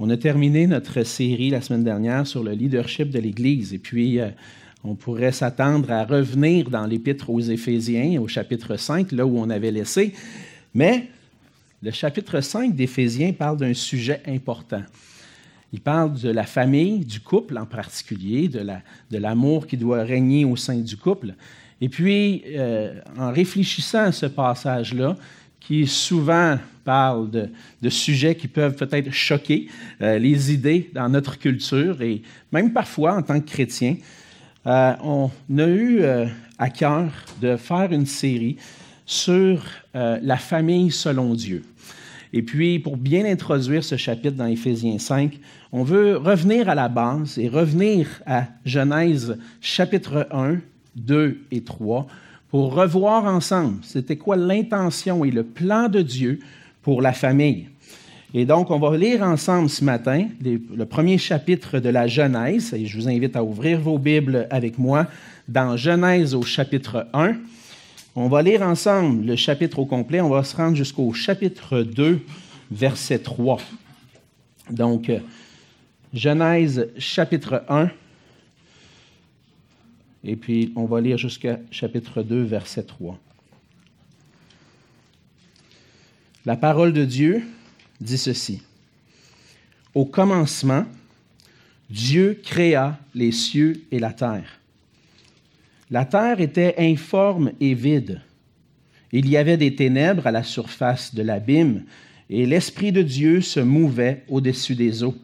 On a terminé notre série la semaine dernière sur le leadership de l'Église et puis euh, on pourrait s'attendre à revenir dans l'épître aux Éphésiens au chapitre 5, là où on avait laissé. Mais le chapitre 5 d'Éphésiens parle d'un sujet important. Il parle de la famille, du couple en particulier, de l'amour qui doit régner au sein du couple. Et puis, euh, en réfléchissant à ce passage-là, qui souvent parle de, sujets qui peuvent peut-être choquer euh, les idées dans notre culture et même parfois en tant que chrétien, euh, on a eu à cœur de faire une série sur la famille selon Dieu. Et puis, pour bien introduire ce chapitre dans Éphésiens 5, on veut revenir à la base et revenir à Genèse chapitre 1, 2 et 3 pour revoir ensemble c'était quoi l'intention et le plan de Dieu pour la famille. Et donc, on va lire ensemble ce matin le premier chapitre de la Genèse, et je vous invite à ouvrir vos Bibles avec moi dans Genèse au chapitre 1. On va lire ensemble le chapitre au complet. On va se rendre jusqu'au chapitre 2, verset 3. Donc, Genèse chapitre 1. Et puis, on va lire jusqu'à chapitre 2, verset 3. La parole de Dieu dit ceci. Au commencement, Dieu créa les cieux et la terre. La terre était informe et vide. Il y avait des ténèbres à la surface de l'abîme, et l'Esprit de Dieu se mouvait au-dessus des eaux.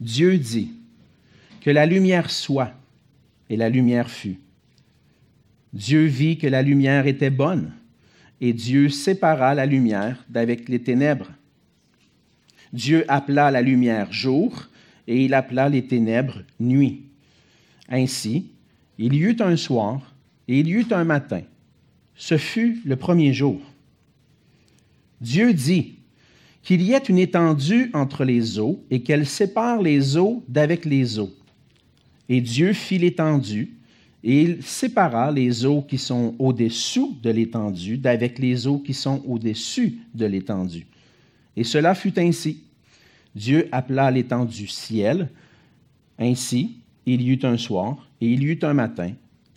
Dieu dit, Que la lumière soit, et la lumière fut. Dieu vit que la lumière était bonne, et Dieu sépara la lumière d'avec les ténèbres. Dieu appela la lumière jour, et il appela les ténèbres nuit. Ainsi, il y eut un soir et il y eut un matin. Ce fut le premier jour. Dieu dit qu'il y ait une étendue entre les eaux et qu'elle sépare les eaux d'avec les eaux. Et Dieu fit l'étendue et il sépara les eaux qui sont au-dessous de l'étendue d'avec les eaux qui sont au-dessus de l'étendue. Et cela fut ainsi. Dieu appela l'étendue ciel. Ainsi, il y eut un soir et il y eut un matin.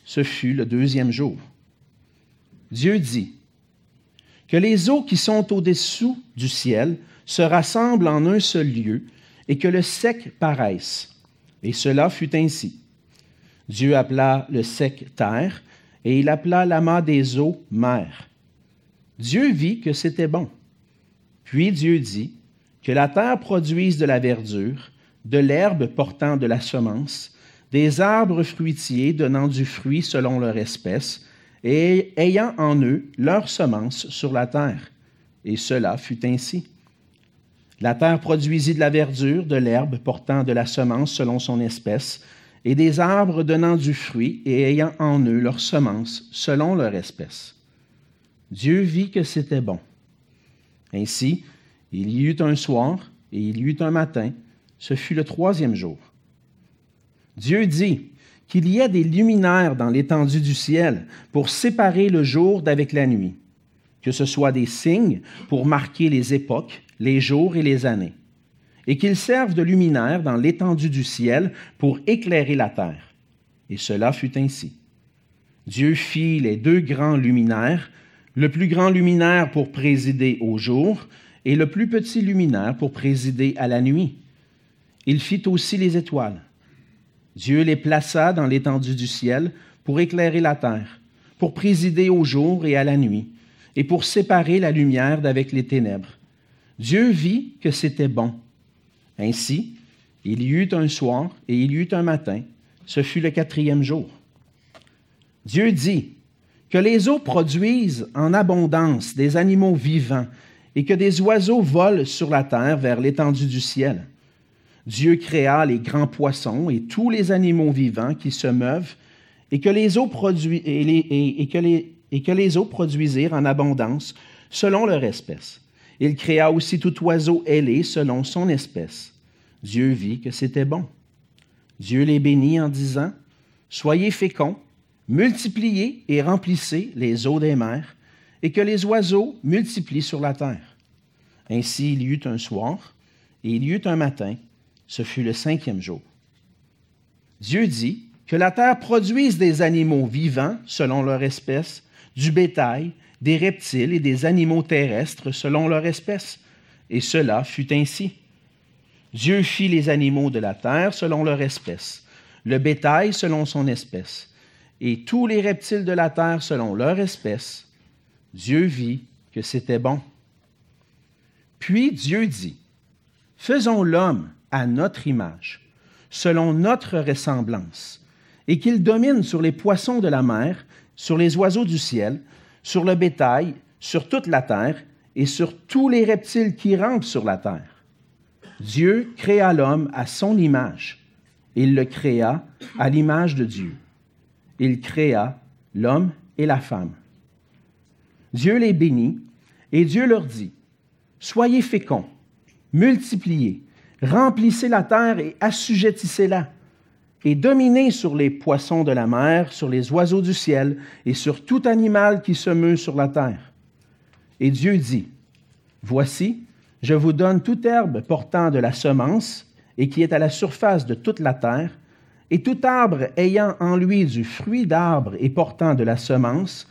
Ce fut le deuxième jour. Dieu dit que les eaux qui sont au-dessous du ciel se rassemblent en un seul lieu et que le sec paraisse. Et cela fut ainsi. Dieu appela le sec terre et il appela l'amas des eaux mer. Dieu vit que c'était bon. Puis Dieu dit que la terre produise de la verdure, de l'herbe portant de la semence, des arbres fruitiers donnant du fruit selon leur espèce, et ayant en eux leur semence sur la terre. Et cela fut ainsi. La terre produisit de la verdure, de l'herbe portant de la semence selon son espèce, et des arbres donnant du fruit et ayant en eux leur semence selon leur espèce. Dieu vit que c'était bon. Ainsi, il y eut un soir et il y eut un matin, ce fut le troisième jour. Dieu dit qu'il y a des luminaires dans l'étendue du ciel pour séparer le jour d'avec la nuit, que ce soit des signes pour marquer les époques, les jours et les années, et qu'ils servent de luminaires dans l'étendue du ciel pour éclairer la terre. Et cela fut ainsi. Dieu fit les deux grands luminaires, le plus grand luminaire pour présider au jour et le plus petit luminaire pour présider à la nuit. Il fit aussi les étoiles. Dieu les plaça dans l'étendue du ciel pour éclairer la terre, pour présider au jour et à la nuit, et pour séparer la lumière d'avec les ténèbres. Dieu vit que c'était bon. Ainsi, il y eut un soir et il y eut un matin. Ce fut le quatrième jour. Dieu dit que les eaux produisent en abondance des animaux vivants et que des oiseaux volent sur la terre vers l'étendue du ciel. Dieu créa les grands poissons et tous les animaux vivants qui se meuvent, et que les eaux, et que les, et que les eaux produisirent en abondance selon leur espèce. Il créa aussi tout oiseau ailé selon son espèce. Dieu vit que c'était bon. Dieu les bénit en disant, Soyez féconds, multipliez et remplissez les eaux des mers, et que les oiseaux multiplient sur la terre. Ainsi il y eut un soir, et il y eut un matin, ce fut le cinquième jour. Dieu dit que la terre produise des animaux vivants selon leur espèce, du bétail, des reptiles et des animaux terrestres selon leur espèce. Et cela fut ainsi. Dieu fit les animaux de la terre selon leur espèce, le bétail selon son espèce, et tous les reptiles de la terre selon leur espèce. Dieu vit que c'était bon. Puis Dieu dit, Faisons l'homme à notre image, selon notre ressemblance, et qu'il domine sur les poissons de la mer, sur les oiseaux du ciel, sur le bétail, sur toute la terre, et sur tous les reptiles qui rampent sur la terre. Dieu créa l'homme à son image. Il le créa à l'image de Dieu. Il créa l'homme et la femme. Dieu les bénit et Dieu leur dit, Soyez féconds, multipliez, remplissez la terre et assujettissez-la, et dominez sur les poissons de la mer, sur les oiseaux du ciel et sur tout animal qui se meut sur la terre. Et Dieu dit, Voici, je vous donne toute herbe portant de la semence et qui est à la surface de toute la terre, et tout arbre ayant en lui du fruit d'arbre et portant de la semence,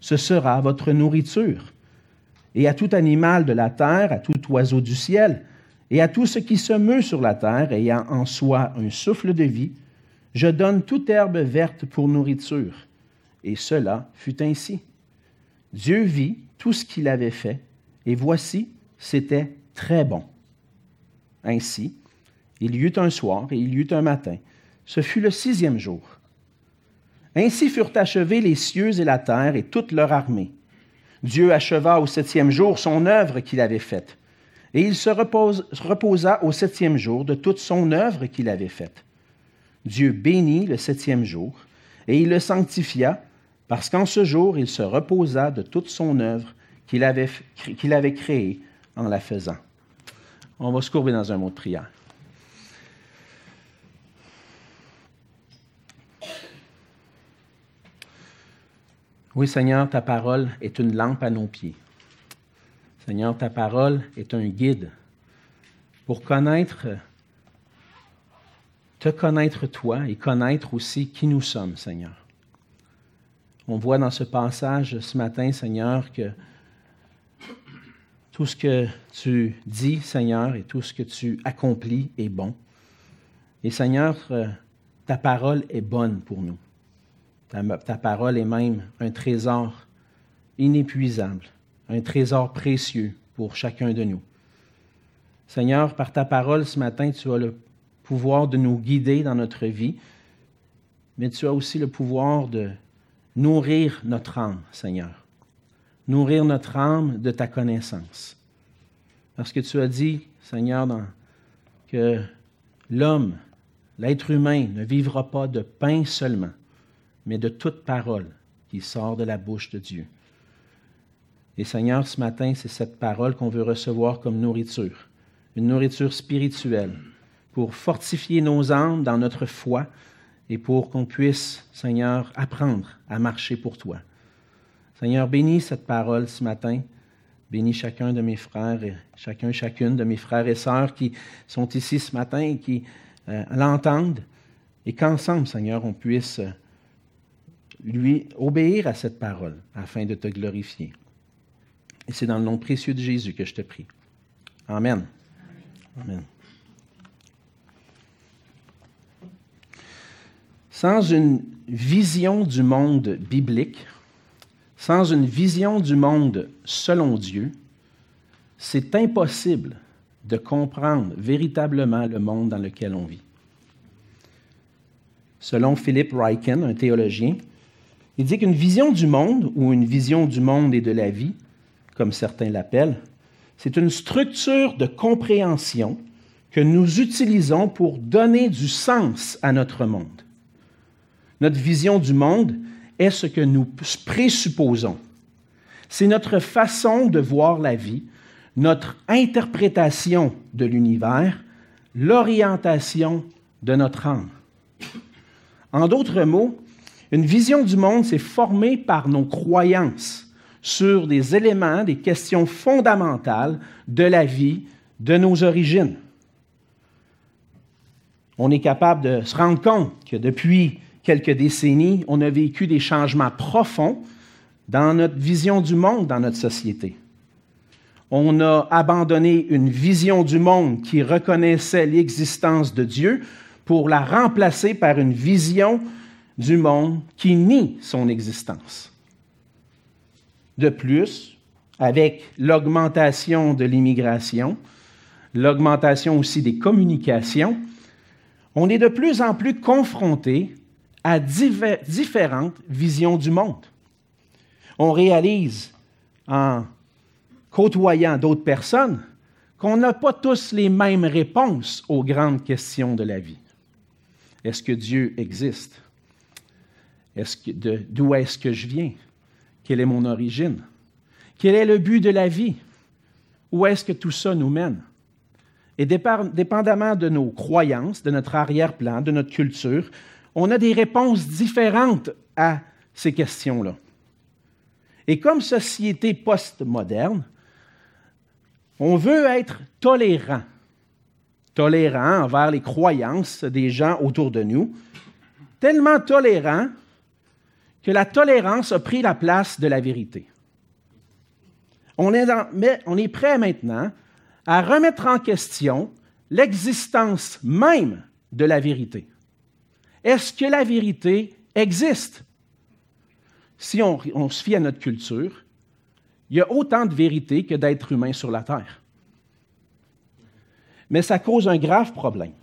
ce sera votre nourriture. Et à tout animal de la terre, à tout oiseau du ciel, et à tout ce qui se meut sur la terre, ayant en soi un souffle de vie, je donne toute herbe verte pour nourriture. Et cela fut ainsi. Dieu vit tout ce qu'il avait fait, et voici, c'était très bon. Ainsi, il y eut un soir et il y eut un matin. Ce fut le sixième jour. Ainsi furent achevés les cieux et la terre et toute leur armée. Dieu acheva au septième jour son œuvre qu'il avait faite, et il se reposa au septième jour de toute son œuvre qu'il avait faite. Dieu bénit le septième jour, et il le sanctifia, parce qu'en ce jour il se reposa de toute son œuvre qu'il avait, créée en la faisant. On va se courber dans un mot de prière. Oui, Seigneur, ta parole est une lampe à nos pieds. Seigneur, ta parole est un guide pour connaître, te connaître toi et connaître aussi qui nous sommes, Seigneur. On voit dans ce passage ce matin, Seigneur, que tout ce que tu dis, Seigneur, et tout ce que tu accomplis est bon. Et Seigneur, ta parole est bonne pour nous. Ta, parole est même un trésor inépuisable, un trésor précieux pour chacun de nous. Seigneur, par ta parole ce matin, tu as le pouvoir de nous guider dans notre vie, mais tu as aussi le pouvoir de nourrir notre âme, Seigneur. Nourrir notre âme de ta connaissance. Parce que tu as dit, Seigneur, que l'homme, l'être humain, ne vivra pas de pain seulement, mais de toute parole qui sort de la bouche de Dieu. Et Seigneur, ce matin, c'est cette parole qu'on veut recevoir comme nourriture, une nourriture spirituelle, pour fortifier nos âmes dans notre foi et pour qu'on puisse, Seigneur, apprendre à marcher pour toi. Seigneur, bénis cette parole ce matin. Bénis chacun de mes frères et chacun, chacune de mes frères et sœurs qui sont ici ce matin et qui euh, l'entendent. Et qu'ensemble, Seigneur, on puisse lui obéir à cette parole afin de te glorifier. Et c'est dans le nom précieux de Jésus que je te prie. Amen. Amen. Sans une vision du monde biblique, sans une vision du monde selon Dieu, c'est impossible de comprendre véritablement le monde dans lequel on vit. Selon Philip Ryken, un théologien, il dit qu'une vision du monde, ou une vision du monde et de la vie, comme certains l'appellent, c'est une structure de compréhension que nous utilisons pour donner du sens à notre monde. Notre vision du monde est ce que nous présupposons. C'est notre façon de voir la vie, notre interprétation de l'univers, l'orientation de notre âme. En d'autres mots, une vision du monde, c'est formée par nos croyances sur des éléments, des questions fondamentales de la vie, de nos origines. on est capable de se rendre compte que depuis quelques décennies, on a vécu des changements profonds dans notre vision du monde, dans notre société. On a abandonné une vision du monde qui reconnaissait l'existence de Dieu pour la remplacer par une vision du monde qui nie son existence. De plus, avec l'augmentation de l'immigration, l'augmentation aussi des communications, on est de plus en plus confronté à différentes visions du monde. On réalise en côtoyant d'autres personnes qu'on n'a pas tous les mêmes réponses aux grandes questions de la vie. Est-ce que Dieu existe? d'où est-ce que je viens? Quelle est mon origine? Quel est le but de la vie? Où est-ce que tout ça nous mène? Et dépendamment de nos croyances, de notre arrière-plan, de notre culture, on a des réponses différentes à ces questions-là. Et comme société postmoderne, on veut être tolérant, tolérant envers les croyances des gens autour de nous, tellement tolérant que la tolérance a pris la place de la vérité. On est, prêt maintenant à remettre en question l'existence même de la vérité. Est-ce que la vérité existe? Si on, se fie à notre culture, il y a autant de vérité que d'êtres humains sur la Terre. Mais ça cause un grave problème.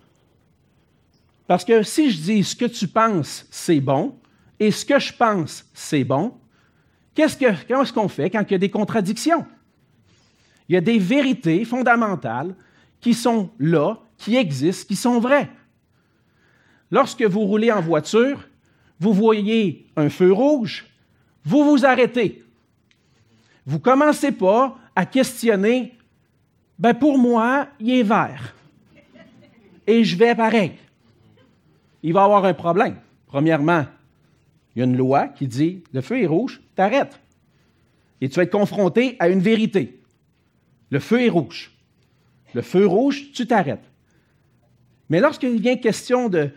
Parce que si je dis ce que tu penses, c'est bon, et ce que je pense, c'est bon, qu'est-ce ce qu'on fait quand il y a des contradictions? Il y a des vérités fondamentales qui sont là, qui existent, qui sont vraies. Lorsque vous roulez en voiture, vous voyez un feu rouge, vous vous arrêtez. Vous ne commencez pas à questionner, ben pour moi, il est vert. Et je vais pareil. Il va y avoir un problème. Premièrement, il y a une loi qui dit le feu est rouge, t'arrêtes. Et tu vas être confronté à une vérité. Le feu est rouge. Le feu rouge, tu t'arrêtes. Mais lorsqu'il vient question de,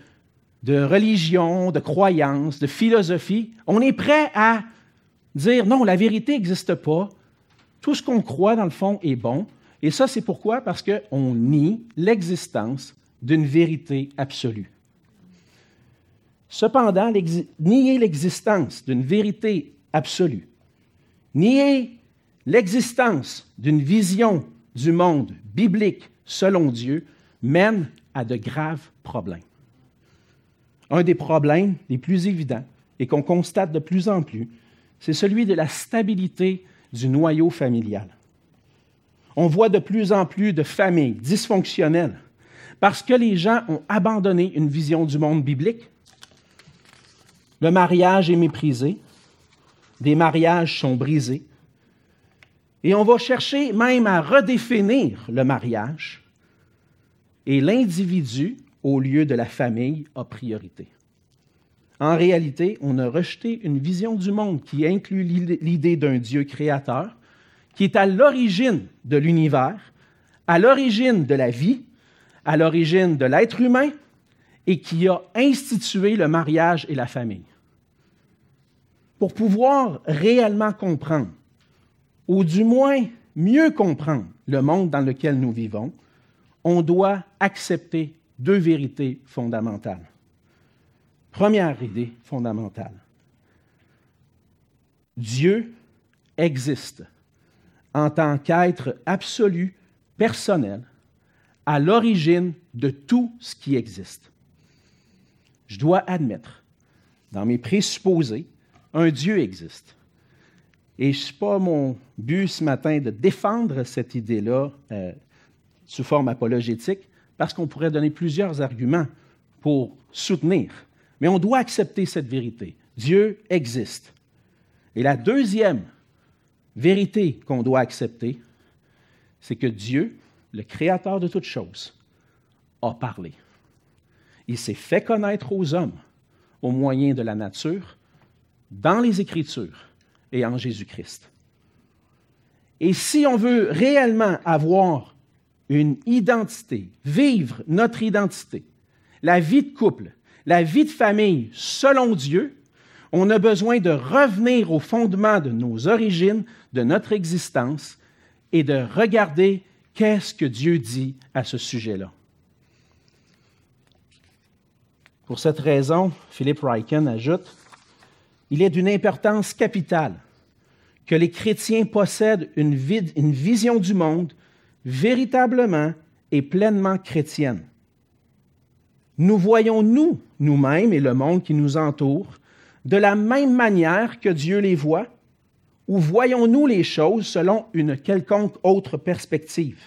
de religion, de croyance, de philosophie, on est prêt à dire non, la vérité n'existe pas. Tout ce qu'on croit, dans le fond, est bon. Et ça, c'est pourquoi? Parce qu'on nie l'existence d'une vérité absolue. Cependant, nier l'existence d'une vérité absolue, nier l'existence d'une vision du monde biblique selon Dieu mène à de graves problèmes. Un des problèmes les plus évidents et qu'on constate de plus en plus, c'est celui de la stabilité du noyau familial. On voit de plus en plus de familles dysfonctionnelles parce que les gens ont abandonné une vision du monde biblique le mariage est méprisé, des mariages sont brisés, et on va chercher même à redéfinir le mariage, et l'individu, au lieu de la famille, a priorité. En réalité, on a rejeté une vision du monde qui inclut l'idée d'un Dieu créateur, qui est à l'origine de l'univers, à l'origine de la vie, à l'origine de l'être humain, et qui a institué le mariage et la famille pour pouvoir réellement comprendre, ou du moins mieux comprendre le monde dans lequel nous vivons, on doit accepter deux vérités fondamentales. Première idée fondamentale. Dieu existe en tant qu'être absolu, personnel, à l'origine de tout ce qui existe. Je dois admettre, dans mes présupposés, un Dieu existe. Et ce n'est pas mon but ce matin de défendre cette idée-là euh, sous forme apologétique, parce qu'on pourrait donner plusieurs arguments pour soutenir. Mais on doit accepter cette vérité. Dieu existe. Et la deuxième vérité qu'on doit accepter, c'est que Dieu, le Créateur de toutes choses, a parlé. Il s'est fait connaître aux hommes au moyen de la nature, dans les Écritures et en Jésus-Christ. Et si on veut réellement avoir une identité, vivre notre identité, la vie de couple, la vie de famille selon Dieu, on a besoin de revenir au fondement de nos origines, de notre existence, et de regarder qu'est-ce que Dieu dit à ce sujet-là. Pour cette raison, Philippe Ryken ajoute, il est d'une importance capitale que les chrétiens possèdent une, une vision du monde véritablement et pleinement chrétienne. Nous voyons nous, nous-mêmes et le monde qui nous entoure, de la même manière que Dieu les voit, ou voyons-nous les choses selon une quelconque autre perspective?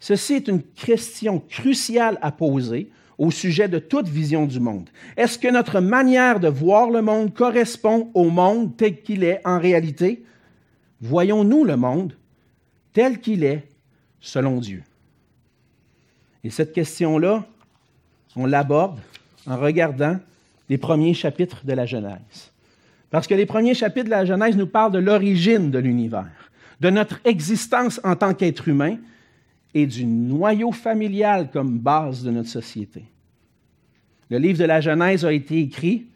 Ceci est une question cruciale à poser au sujet de toute vision du monde. Est-ce que notre manière de voir le monde correspond au monde tel qu'il est en réalité? Voyons-nous le monde tel qu'il est selon Dieu? Et cette question-là, on l'aborde en regardant les premiers chapitres de la Genèse. Parce que les premiers chapitres de la Genèse nous parlent de l'origine de l'univers, de notre existence en tant qu'être humain et du noyau familial comme base de notre société. Le livre de la Genèse a été écrit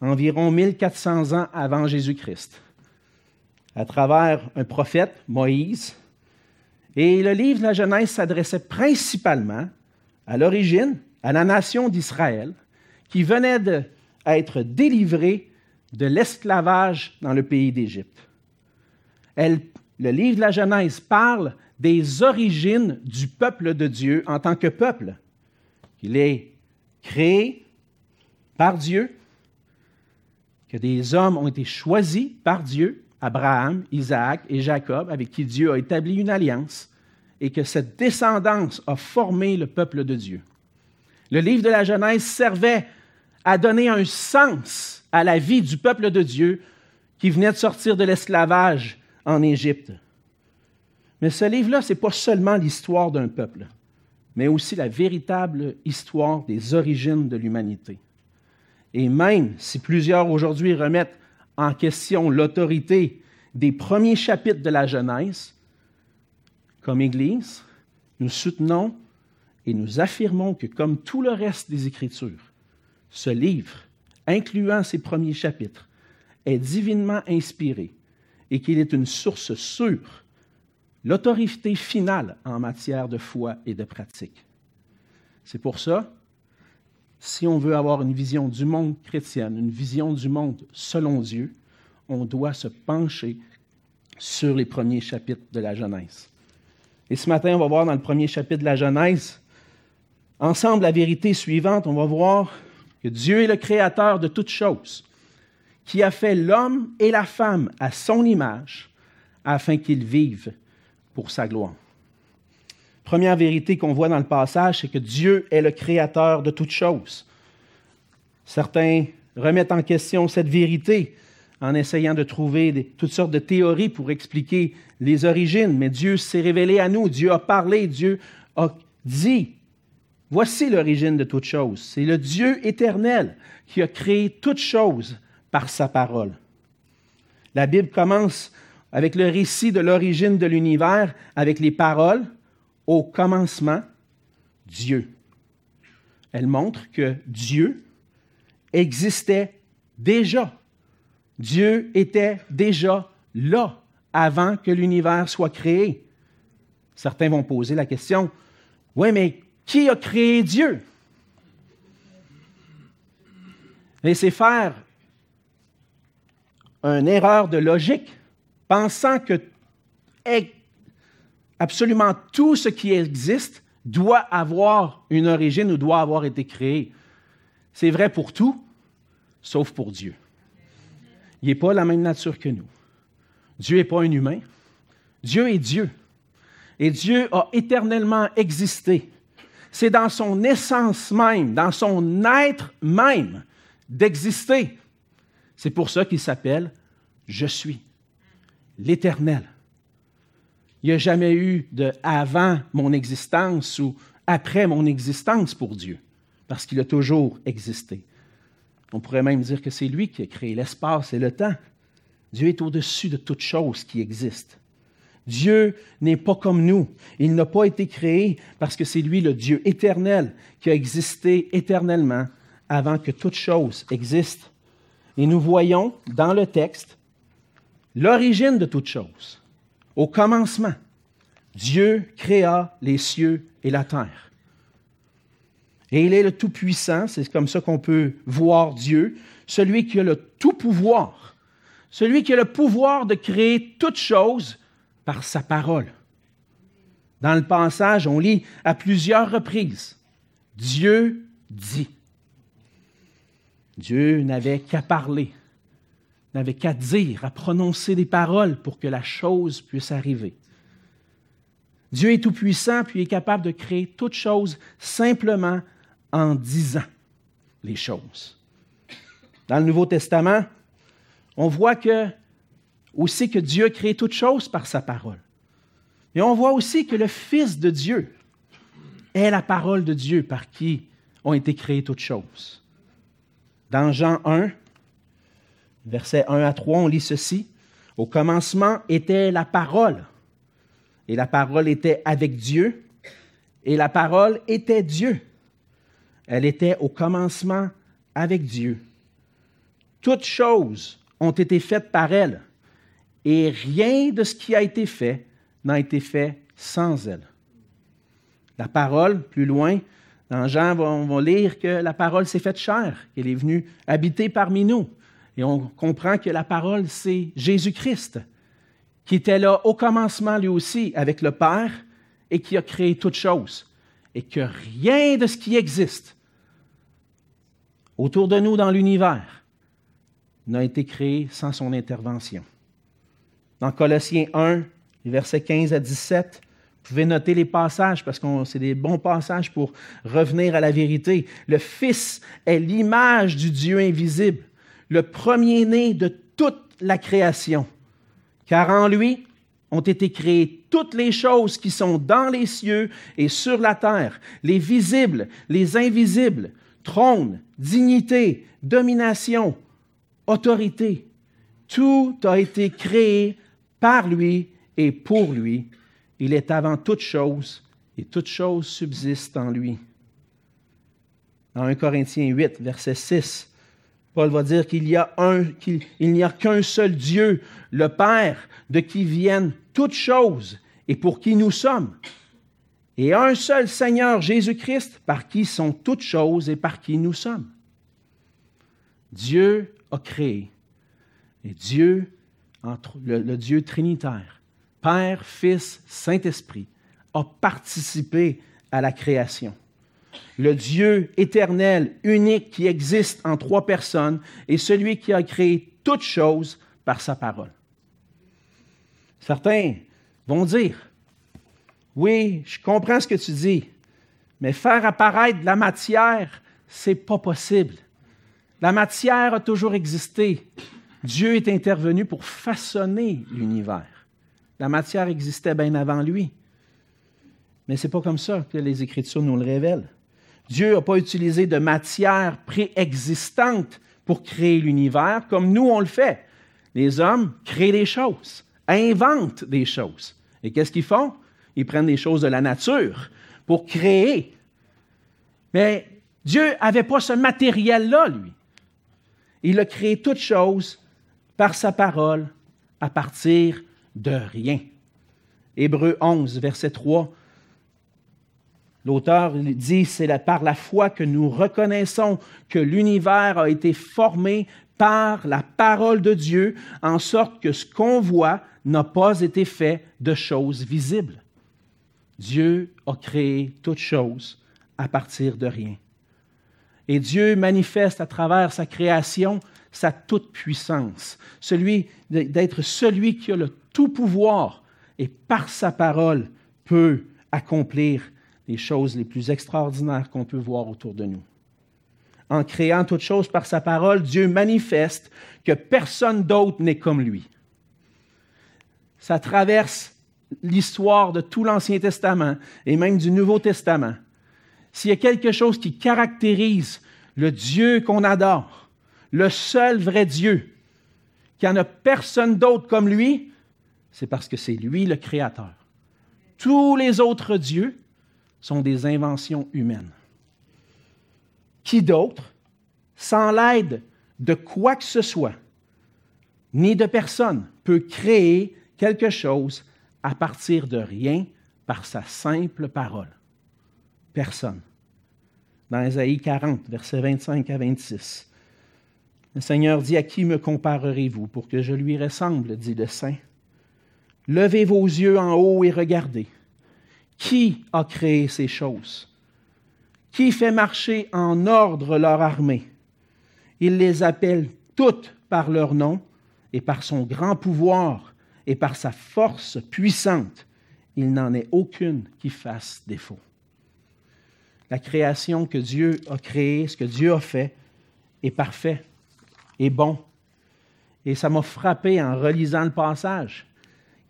environ 1400 ans avant Jésus-Christ, à travers un prophète, Moïse. Et le livre de la Genèse s'adressait principalement, à l'origine, à la nation d'Israël, qui venait d'être délivrée de l'esclavage dans le pays d'Égypte. Le livre de la Genèse parle des origines du peuple de Dieu en tant que peuple. Il est créé par Dieu, que des hommes ont été choisis par Dieu, Abraham, Isaac et Jacob, avec qui Dieu a établi une alliance, et que cette descendance a formé le peuple de Dieu. Le livre de la Genèse servait à donner un sens à la vie du peuple de Dieu qui venait de sortir de l'esclavage en Égypte. Mais ce livre-là, ce n'est pas seulement l'histoire d'un peuple, mais aussi la véritable histoire des origines de l'humanité. Et même si plusieurs aujourd'hui remettent en question l'autorité des premiers chapitres de la Genèse, comme Église, nous soutenons et nous affirmons que comme tout le reste des Écritures, ce livre, incluant ses premiers chapitres, est divinement inspiré et qu'il est une source sûre, l'autorité finale en matière de foi et de pratique. C'est pour ça, si on veut avoir une vision du monde chrétien, une vision du monde selon Dieu, on doit se pencher sur les premiers chapitres de la Genèse. Et ce matin, on va voir dans le premier chapitre de la Genèse, ensemble la vérité suivante, on va voir que Dieu est le créateur de toutes choses, qui a fait l'homme et la femme à son image afin qu'ils vivent pour sa gloire. Première vérité qu'on voit dans le passage, c'est que Dieu est le créateur de toutes choses. Certains remettent en question cette vérité en essayant de trouver toutes sortes de théories pour expliquer les origines, mais Dieu s'est révélé à nous, Dieu a parlé, Dieu a dit Voici l'origine de toutes choses. C'est le Dieu éternel qui a créé toutes choses par sa parole. La Bible commence avec le récit de l'origine de l'univers, avec les paroles au commencement, Dieu. Elle montre que Dieu existait déjà. Dieu était déjà là avant que l'univers soit créé. Certains vont poser la question, oui, mais qui a créé Dieu? Laissez faire une erreur de logique, pensant que absolument tout ce qui existe doit avoir une origine ou doit avoir été créé. C'est vrai pour tout, sauf pour Dieu. Il n'est pas la même nature que nous. Dieu n'est pas un humain. Dieu est Dieu. Et Dieu a éternellement existé c'est dans son essence même, dans son être même d'exister. C'est pour ça qu'il s'appelle Je suis, l'Éternel. Il n'y a jamais eu de avant mon existence ou après mon existence pour Dieu, parce qu'il a toujours existé. On pourrait même dire que c'est lui qui a créé l'espace et le temps. Dieu est au-dessus de toute chose qui existe. Dieu n'est pas comme nous. Il n'a pas été créé parce que c'est lui le Dieu éternel qui a existé éternellement avant que toute chose existe. Et nous voyons dans le texte l'origine de toute chose. Au commencement, Dieu créa les cieux et la terre. Et il est le Tout-Puissant, c'est comme ça qu'on peut voir Dieu, celui qui a le tout pouvoir, celui qui a le pouvoir de créer toute chose par sa parole. Dans le passage, on lit à plusieurs reprises, Dieu dit. Dieu n'avait qu'à parler, n'avait qu'à dire, à prononcer des paroles pour que la chose puisse arriver. Dieu est tout-puissant, puis est capable de créer toute chose simplement en disant les choses. Dans le Nouveau Testament, on voit que, aussi que Dieu crée toutes choses par sa parole. Et on voit aussi que le Fils de Dieu est la parole de Dieu par qui ont été créées toutes choses. Dans Jean 1, versets 1 à 3, on lit ceci. Au commencement était la parole, et la parole était avec Dieu, et la parole était Dieu. Elle était au commencement avec Dieu. Toutes choses ont été faites par elle, et rien de ce qui a été fait n'a été fait sans elle. La parole, plus loin, dans Jean, on va lire que la parole s'est faite chair, qu'elle est venue habiter parmi nous. Et on comprend que la parole, c'est Jésus-Christ, qui était là au commencement lui aussi avec le Père et qui a créé toutes choses. Et que rien de ce qui existe autour de nous dans l'univers n'a été créé sans son intervention. Dans Colossiens 1, versets 15 à 17, vous pouvez noter les passages parce que c'est des bons passages pour revenir à la vérité. Le Fils est l'image du Dieu invisible, le premier-né de toute la création. Car en lui ont été créées toutes les choses qui sont dans les cieux et sur la terre, les visibles, les invisibles, trône, dignité, domination, autorité. Tout a été créé par lui et pour lui. Il est avant toute chose et toute chose subsiste en lui. Dans 1 Corinthiens 8, verset 6, Paul va dire qu'il n'y a qu'un seul Dieu, le Père, de qui viennent toutes choses et pour qui nous sommes et un seul Seigneur Jésus-Christ par qui sont toutes choses et par qui nous sommes. Dieu a créé. Et Dieu, le Dieu trinitaire, Père, Fils, Saint-Esprit, a participé à la création. Le Dieu éternel, unique, qui existe en trois personnes, est celui qui a créé toutes choses par sa parole. Certains vont dire, oui, je comprends ce que tu dis, mais faire apparaître la matière, c'est pas possible. La matière a toujours existé. Dieu est intervenu pour façonner l'univers. La matière existait bien avant lui. Mais ce n'est pas comme ça que les Écritures nous le révèlent. Dieu n'a pas utilisé de matière préexistante pour créer l'univers comme nous on le fait. Les hommes créent des choses, inventent des choses. Et qu'est-ce qu'ils font? Ils prennent des choses de la nature pour créer. Mais Dieu n'avait pas ce matériel-là, lui. Il a créé toutes choses par sa parole à partir de rien. Hébreu 11, verset 3. L'auteur dit, c'est par la foi que nous reconnaissons que l'univers a été formé par la parole de Dieu, en sorte que ce qu'on voit n'a pas été fait de choses visibles. Dieu a créé toutes choses à partir de rien. Et Dieu manifeste à travers sa création sa toute-puissance, celui d'être celui qui a le tout pouvoir et par sa parole peut accomplir les choses les plus extraordinaires qu'on peut voir autour de nous. En créant toutes choses par sa parole, Dieu manifeste que personne d'autre n'est comme lui. Ça traverse l'histoire de tout l'Ancien Testament et même du Nouveau Testament, s'il y a quelque chose qui caractérise le Dieu qu'on adore, le seul vrai Dieu, qu'il n'y en a personne d'autre comme lui, c'est parce que c'est lui le Créateur. Tous les autres dieux sont des inventions humaines. Qui d'autre, sans l'aide de quoi que ce soit, ni de personne, peut créer quelque chose à partir de rien par sa simple parole? Personne. Dans Ésaïe 40, versets 25 à 26. Le Seigneur dit, à qui me comparerez-vous pour que je lui ressemble, dit le Saint. Levez vos yeux en haut et regardez. Qui a créé ces choses? Qui fait marcher en ordre leur armée? Il les appelle toutes par leur nom et par son grand pouvoir et par sa force puissante. Il n'en est aucune qui fasse défaut. La création que Dieu a créée, ce que Dieu a fait, est parfait est bon. Et ça m'a frappé en relisant le passage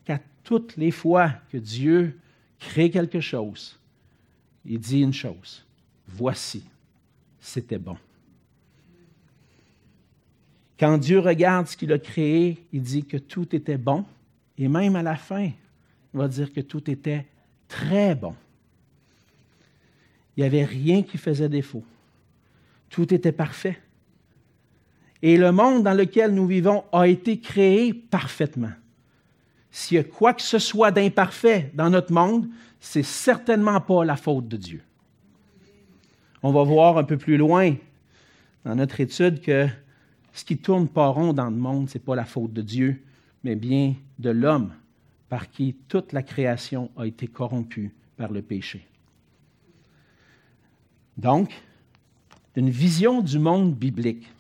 qu'à toutes les fois que Dieu crée quelque chose, il dit une chose, voici, c'était bon. Quand Dieu regarde ce qu'il a créé, il dit que tout était bon, et même à la fin, il va dire que tout était très bon. Il n'y avait rien qui faisait défaut. Tout était parfait. Et le monde dans lequel nous vivons a été créé parfaitement. S'il y a quoi que ce soit d'imparfait dans notre monde, c'est certainement pas la faute de Dieu. On va voir un peu plus loin dans notre étude que ce qui tourne pas rond dans le monde, ce n'est pas la faute de Dieu, mais bien de l'homme par qui toute la création a été corrompue par le péché. Donc, une vision du monde biblique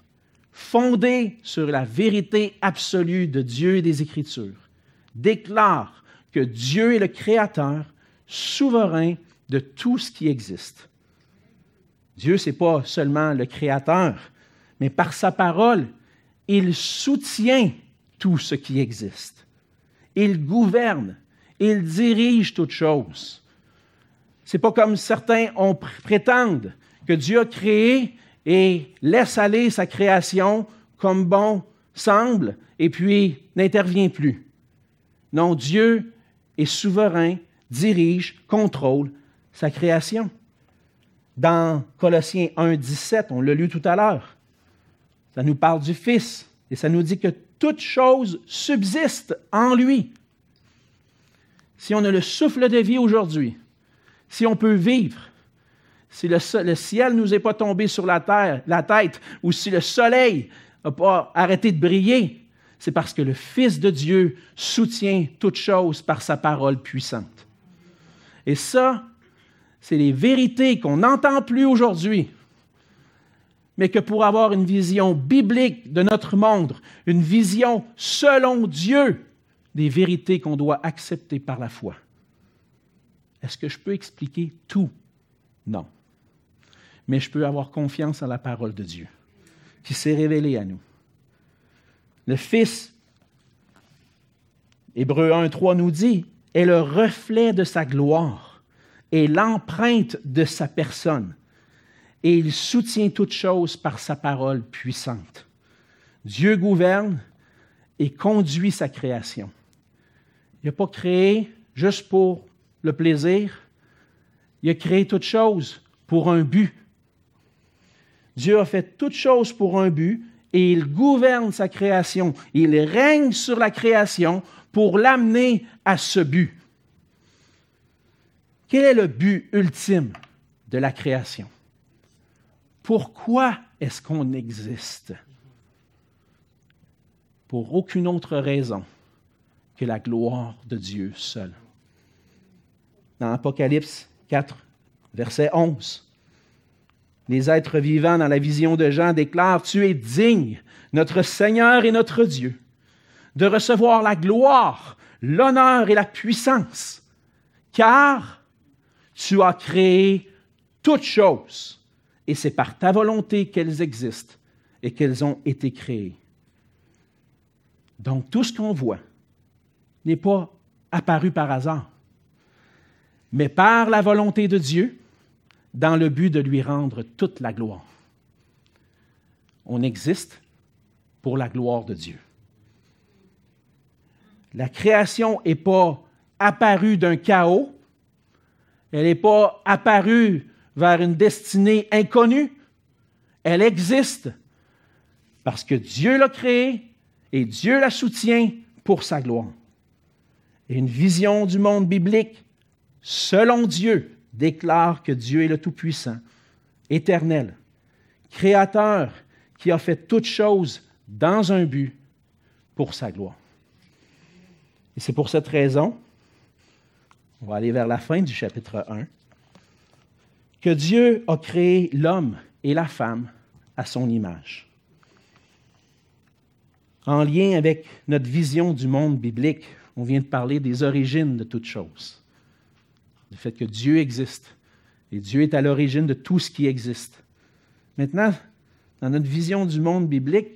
fondée sur la vérité absolue de Dieu et des Écritures, déclare que Dieu est le Créateur souverain de tout ce qui existe. Dieu, ce n'est pas seulement le Créateur, mais par sa parole, il soutient tout ce qui existe. Il gouverne, il dirige toutes choses. Ce n'est pas comme certains ont prétendent que Dieu a créé et laisse aller sa création comme bon semble et puis n'intervient plus. Non, Dieu est souverain, dirige, contrôle sa création. Dans Colossiens 1, 17, on l'a lu tout à l'heure, ça nous parle du Fils et ça nous dit que toute chose subsiste en lui. Si on a le souffle de vie aujourd'hui, si on peut vivre, si le, ciel ne nous est pas tombé sur la, terre, la tête, ou si le soleil n'a pas arrêté de briller, c'est parce que le Fils de Dieu soutient toute chose par sa parole puissante. Et ça, c'est les vérités qu'on n'entend plus aujourd'hui, mais que pour avoir une vision biblique de notre monde, une vision selon Dieu, des vérités qu'on doit accepter par la foi. Est-ce que je peux expliquer tout? Non mais je peux avoir confiance en la parole de Dieu qui s'est révélée à nous. Le Fils, Hébreu 1, 3 nous dit, est le reflet de sa gloire et l'empreinte de sa personne. Et il soutient toutes choses par sa parole puissante. Dieu gouverne et conduit sa création. Il n'a pas créé juste pour le plaisir. Il a créé toutes choses pour un but. Dieu a fait toutes choses pour un but et il gouverne sa création. Il règne sur la création pour l'amener à ce but. Quel est le but ultime de la création? Pourquoi est-ce qu'on existe? Pour aucune autre raison que la gloire de Dieu seul. Dans Apocalypse 4, verset 11, les êtres vivants dans la vision de Jean déclarent, Tu es digne, notre Seigneur et notre Dieu, de recevoir la gloire, l'honneur et la puissance, car tu as créé toutes choses, et c'est par ta volonté qu'elles existent et qu'elles ont été créées. Donc tout ce qu'on voit n'est pas apparu par hasard, mais par la volonté de Dieu, dans le but de lui rendre toute la gloire. On existe pour la gloire de Dieu. La création n'est pas apparue d'un chaos, elle n'est pas apparue vers une destinée inconnue, elle existe parce que Dieu l'a créée et Dieu la soutient pour sa gloire. Et une vision du monde biblique, selon Dieu, déclare que Dieu est le Tout-Puissant, éternel, créateur, qui a fait toutes choses dans un but pour sa gloire. Et c'est pour cette raison, on va aller vers la fin du chapitre 1, que Dieu a créé l'homme et la femme à son image. En lien avec notre vision du monde biblique, on vient de parler des origines de toutes choses. Du fait que Dieu existe. Et Dieu est à l'origine de tout ce qui existe. Maintenant, dans notre vision du monde biblique,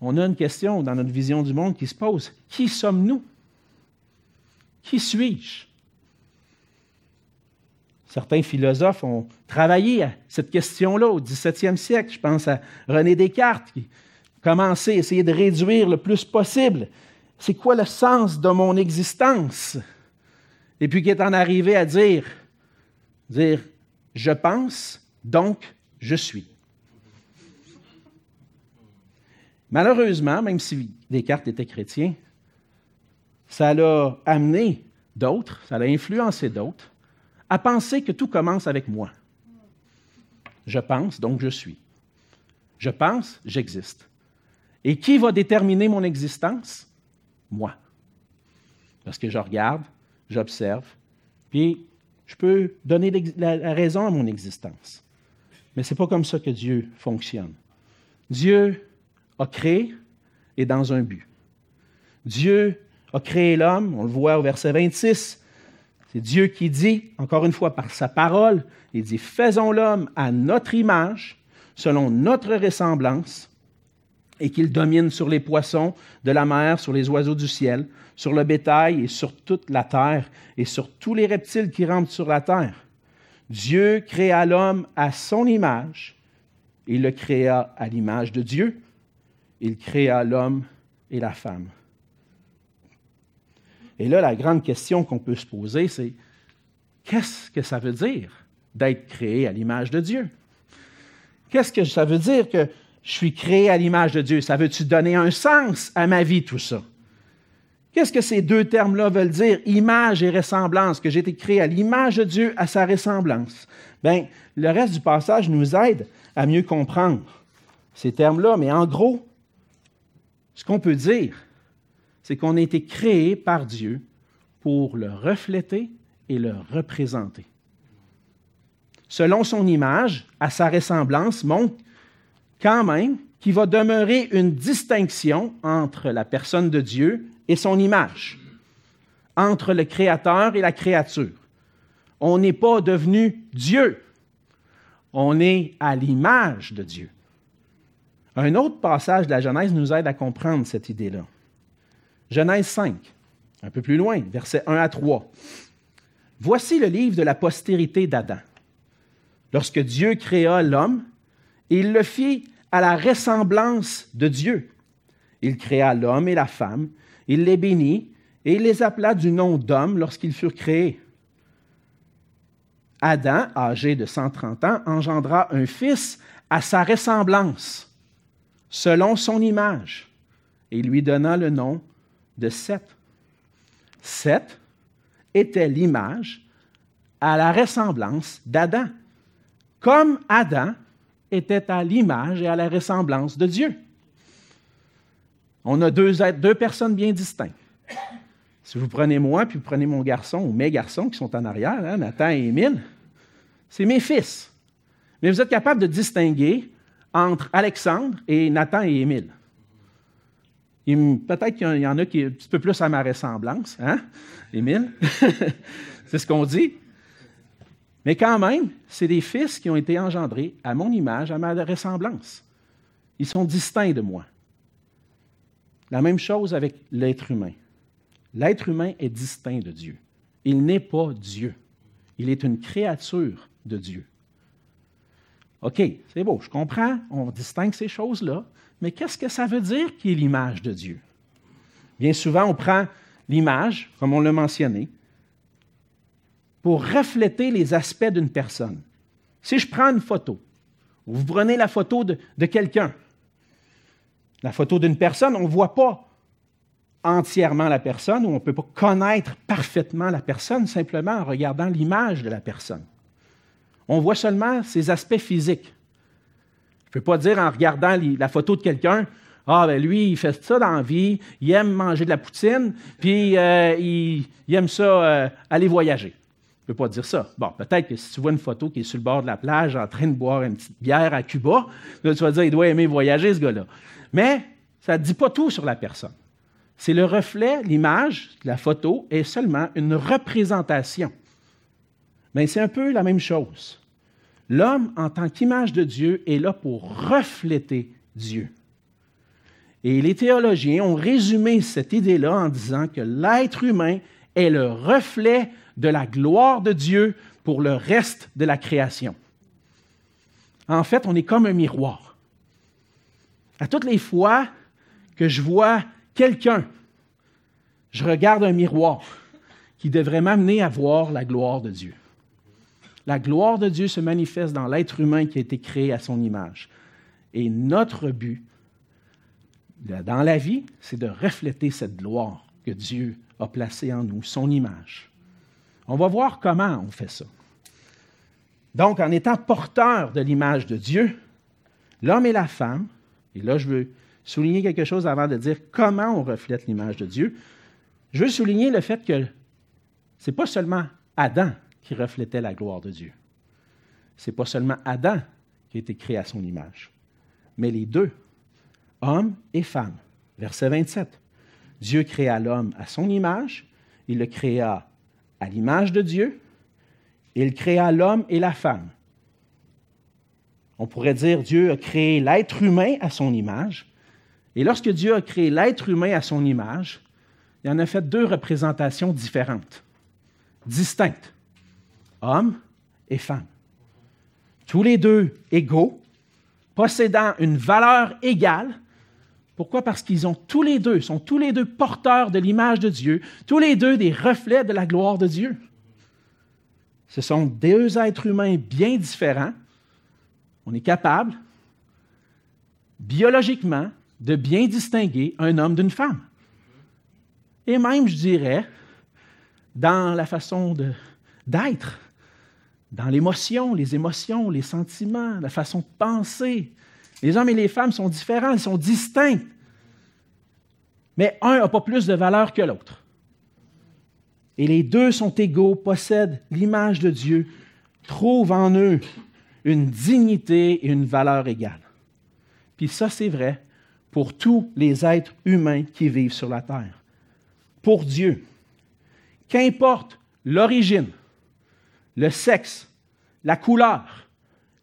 on a une question dans notre vision du monde qui se pose. Qui sommes-nous? Qui suis-je? Certains philosophes ont travaillé à cette question-là au XVIIe siècle. Je pense à René Descartes qui a commencé à essayer de réduire le plus possible. C'est quoi le sens de mon existence? Et puis qui est en arrivé à dire, dire, je pense, donc je suis. Malheureusement, même si Descartes était chrétien, ça l'a amené d'autres, ça l'a influencé d'autres à penser que tout commence avec moi. Je pense, donc je suis. Je pense, j'existe. Et qui va déterminer mon existence? Moi. Parce que je regarde, j'observe, puis je peux donner la raison à mon existence. Mais ce n'est pas comme ça que Dieu fonctionne. Dieu a créé et dans un but. Dieu a créé l'homme, on le voit au verset 26. C'est Dieu qui dit, encore une fois par sa parole, il dit, faisons l'homme à notre image, selon notre ressemblance, et qu'il domine sur les poissons de la mer, sur les oiseaux du ciel, sur le bétail et sur toute la terre, et sur tous les reptiles qui rampent sur la terre. Dieu créa l'homme à son image, il le créa à l'image de Dieu il créa l'homme et la femme. Et là, la grande question qu'on peut se poser, c'est qu'est-ce que ça veut dire d'être créé à l'image de Dieu? Qu'est-ce que ça veut dire que je suis créé à l'image de Dieu? Ça veut-tu donner un sens à ma vie, tout ça? Qu'est-ce que ces deux termes-là veulent dire, image et ressemblance, que j'ai été créé à l'image de Dieu, à sa ressemblance? Bien, le reste du passage nous aide à mieux comprendre ces termes-là, mais en gros, ce qu'on peut dire, c'est qu'on a été créé par Dieu pour le refléter et le représenter. Selon son image, à sa ressemblance, montre quand même qu'il va demeurer une distinction entre la personne de Dieu et son image, entre le Créateur et la créature. On n'est pas devenu Dieu, on est à l'image de Dieu. Un autre passage de la Genèse nous aide à comprendre cette idée-là. Genèse 5, un peu plus loin, versets 1 à 3. Voici le livre de la postérité d'Adam. Lorsque Dieu créa l'homme, il le fit à la ressemblance de Dieu. Il créa l'homme et la femme, il les bénit et il les appela du nom d'homme lorsqu'ils furent créés. Adam, âgé de 130 ans, engendra un fils à sa ressemblance selon son image, et lui donna le nom de Seth. Seth était l'image à la ressemblance d'Adam, comme Adam était à l'image et à la ressemblance de Dieu. On a deux, personnes bien distinctes. Si vous prenez moi, puis vous prenez mon garçon ou mes garçons qui sont en arrière, hein, Nathan et Émile, c'est mes fils. Mais vous êtes capable de distinguer entre Alexandre et Nathan et Émile. Peut-être qu'il y en a qui est un petit peu plus à ma ressemblance, hein, Émile? c'est ce qu'on dit. Mais quand même, c'est des fils qui ont été engendrés à mon image, à ma ressemblance. Ils sont distincts de moi. La même chose avec l'être humain. L'être humain est distinct de Dieu. Il n'est pas Dieu. Il est une créature de Dieu. OK, c'est beau, je comprends, on distingue ces choses-là, mais qu'est-ce que ça veut dire qui est l'image de Dieu? Bien souvent, on prend l'image, comme on l'a mentionné, pour refléter les aspects d'une personne. Si je prends une photo, vous prenez la photo de, quelqu'un, la photo d'une personne, on ne voit pas entièrement la personne ou on ne peut pas connaître parfaitement la personne simplement en regardant l'image de la personne. On voit seulement ses aspects physiques. Je ne peux pas dire en regardant la photo de quelqu'un, ah, ben lui, il fait ça dans la vie, il aime manger de la poutine, puis euh, il, aime ça euh, aller voyager. Je ne peux pas dire ça. Bon, peut-être que si tu vois une photo qui est sur le bord de la plage en train de boire une petite bière à Cuba, tu vas dire, il doit aimer voyager, ce gars-là. Mais ça ne dit pas tout sur la personne. C'est le reflet, l'image, la photo est seulement une représentation. Mais c'est un peu la même chose. L'homme, en tant qu'image de Dieu, est là pour refléter Dieu. Et les théologiens ont résumé cette idée-là en disant que l'être humain est le reflet de la gloire de Dieu pour le reste de la création. En fait, on est comme un miroir. À toutes les fois que je vois quelqu'un, je regarde un miroir qui devrait m'amener à voir la gloire de Dieu. La gloire de Dieu se manifeste dans l'être humain qui a été créé à son image. Et notre but dans la vie, c'est de refléter cette gloire que Dieu a placée en nous, son image. On va voir comment on fait ça. Donc, en étant porteur de l'image de Dieu, l'homme et la femme, et là je veux souligner quelque chose avant de dire comment on reflète l'image de Dieu. Je veux souligner le fait que ce n'est pas seulement Adam qui reflétait la gloire de Dieu. Ce n'est pas seulement Adam qui a été créé à son image, mais les deux, homme et femme. Verset 27. Dieu créa l'homme à son image, il le créa à l'image de Dieu, il créa l'homme et la femme. On pourrait dire Dieu a créé l'être humain à son image, et lorsque Dieu a créé l'être humain à son image, il en a fait deux représentations différentes, distinctes, homme et femme. Tous les deux égaux, possédant une valeur égale. Pourquoi? Parce qu'ils ont tous les deux, sont tous les deux porteurs de l'image de Dieu, tous les deux des reflets de la gloire de Dieu. Ce sont deux êtres humains bien différents. On est capable, biologiquement, de bien distinguer un homme d'une femme. Et même, je dirais, dans la façon d'être, dans l'émotion, les émotions, les sentiments, la façon de penser. Les hommes et les femmes sont différents, ils sont distincts. Mais un n'a pas plus de valeur que l'autre. Et les deux sont égaux, possèdent l'image de Dieu, trouvent en eux une dignité et une valeur égale. Puis ça, c'est vrai pour tous les êtres humains qui vivent sur la terre. Pour Dieu, qu'importe l'origine, le sexe, la couleur,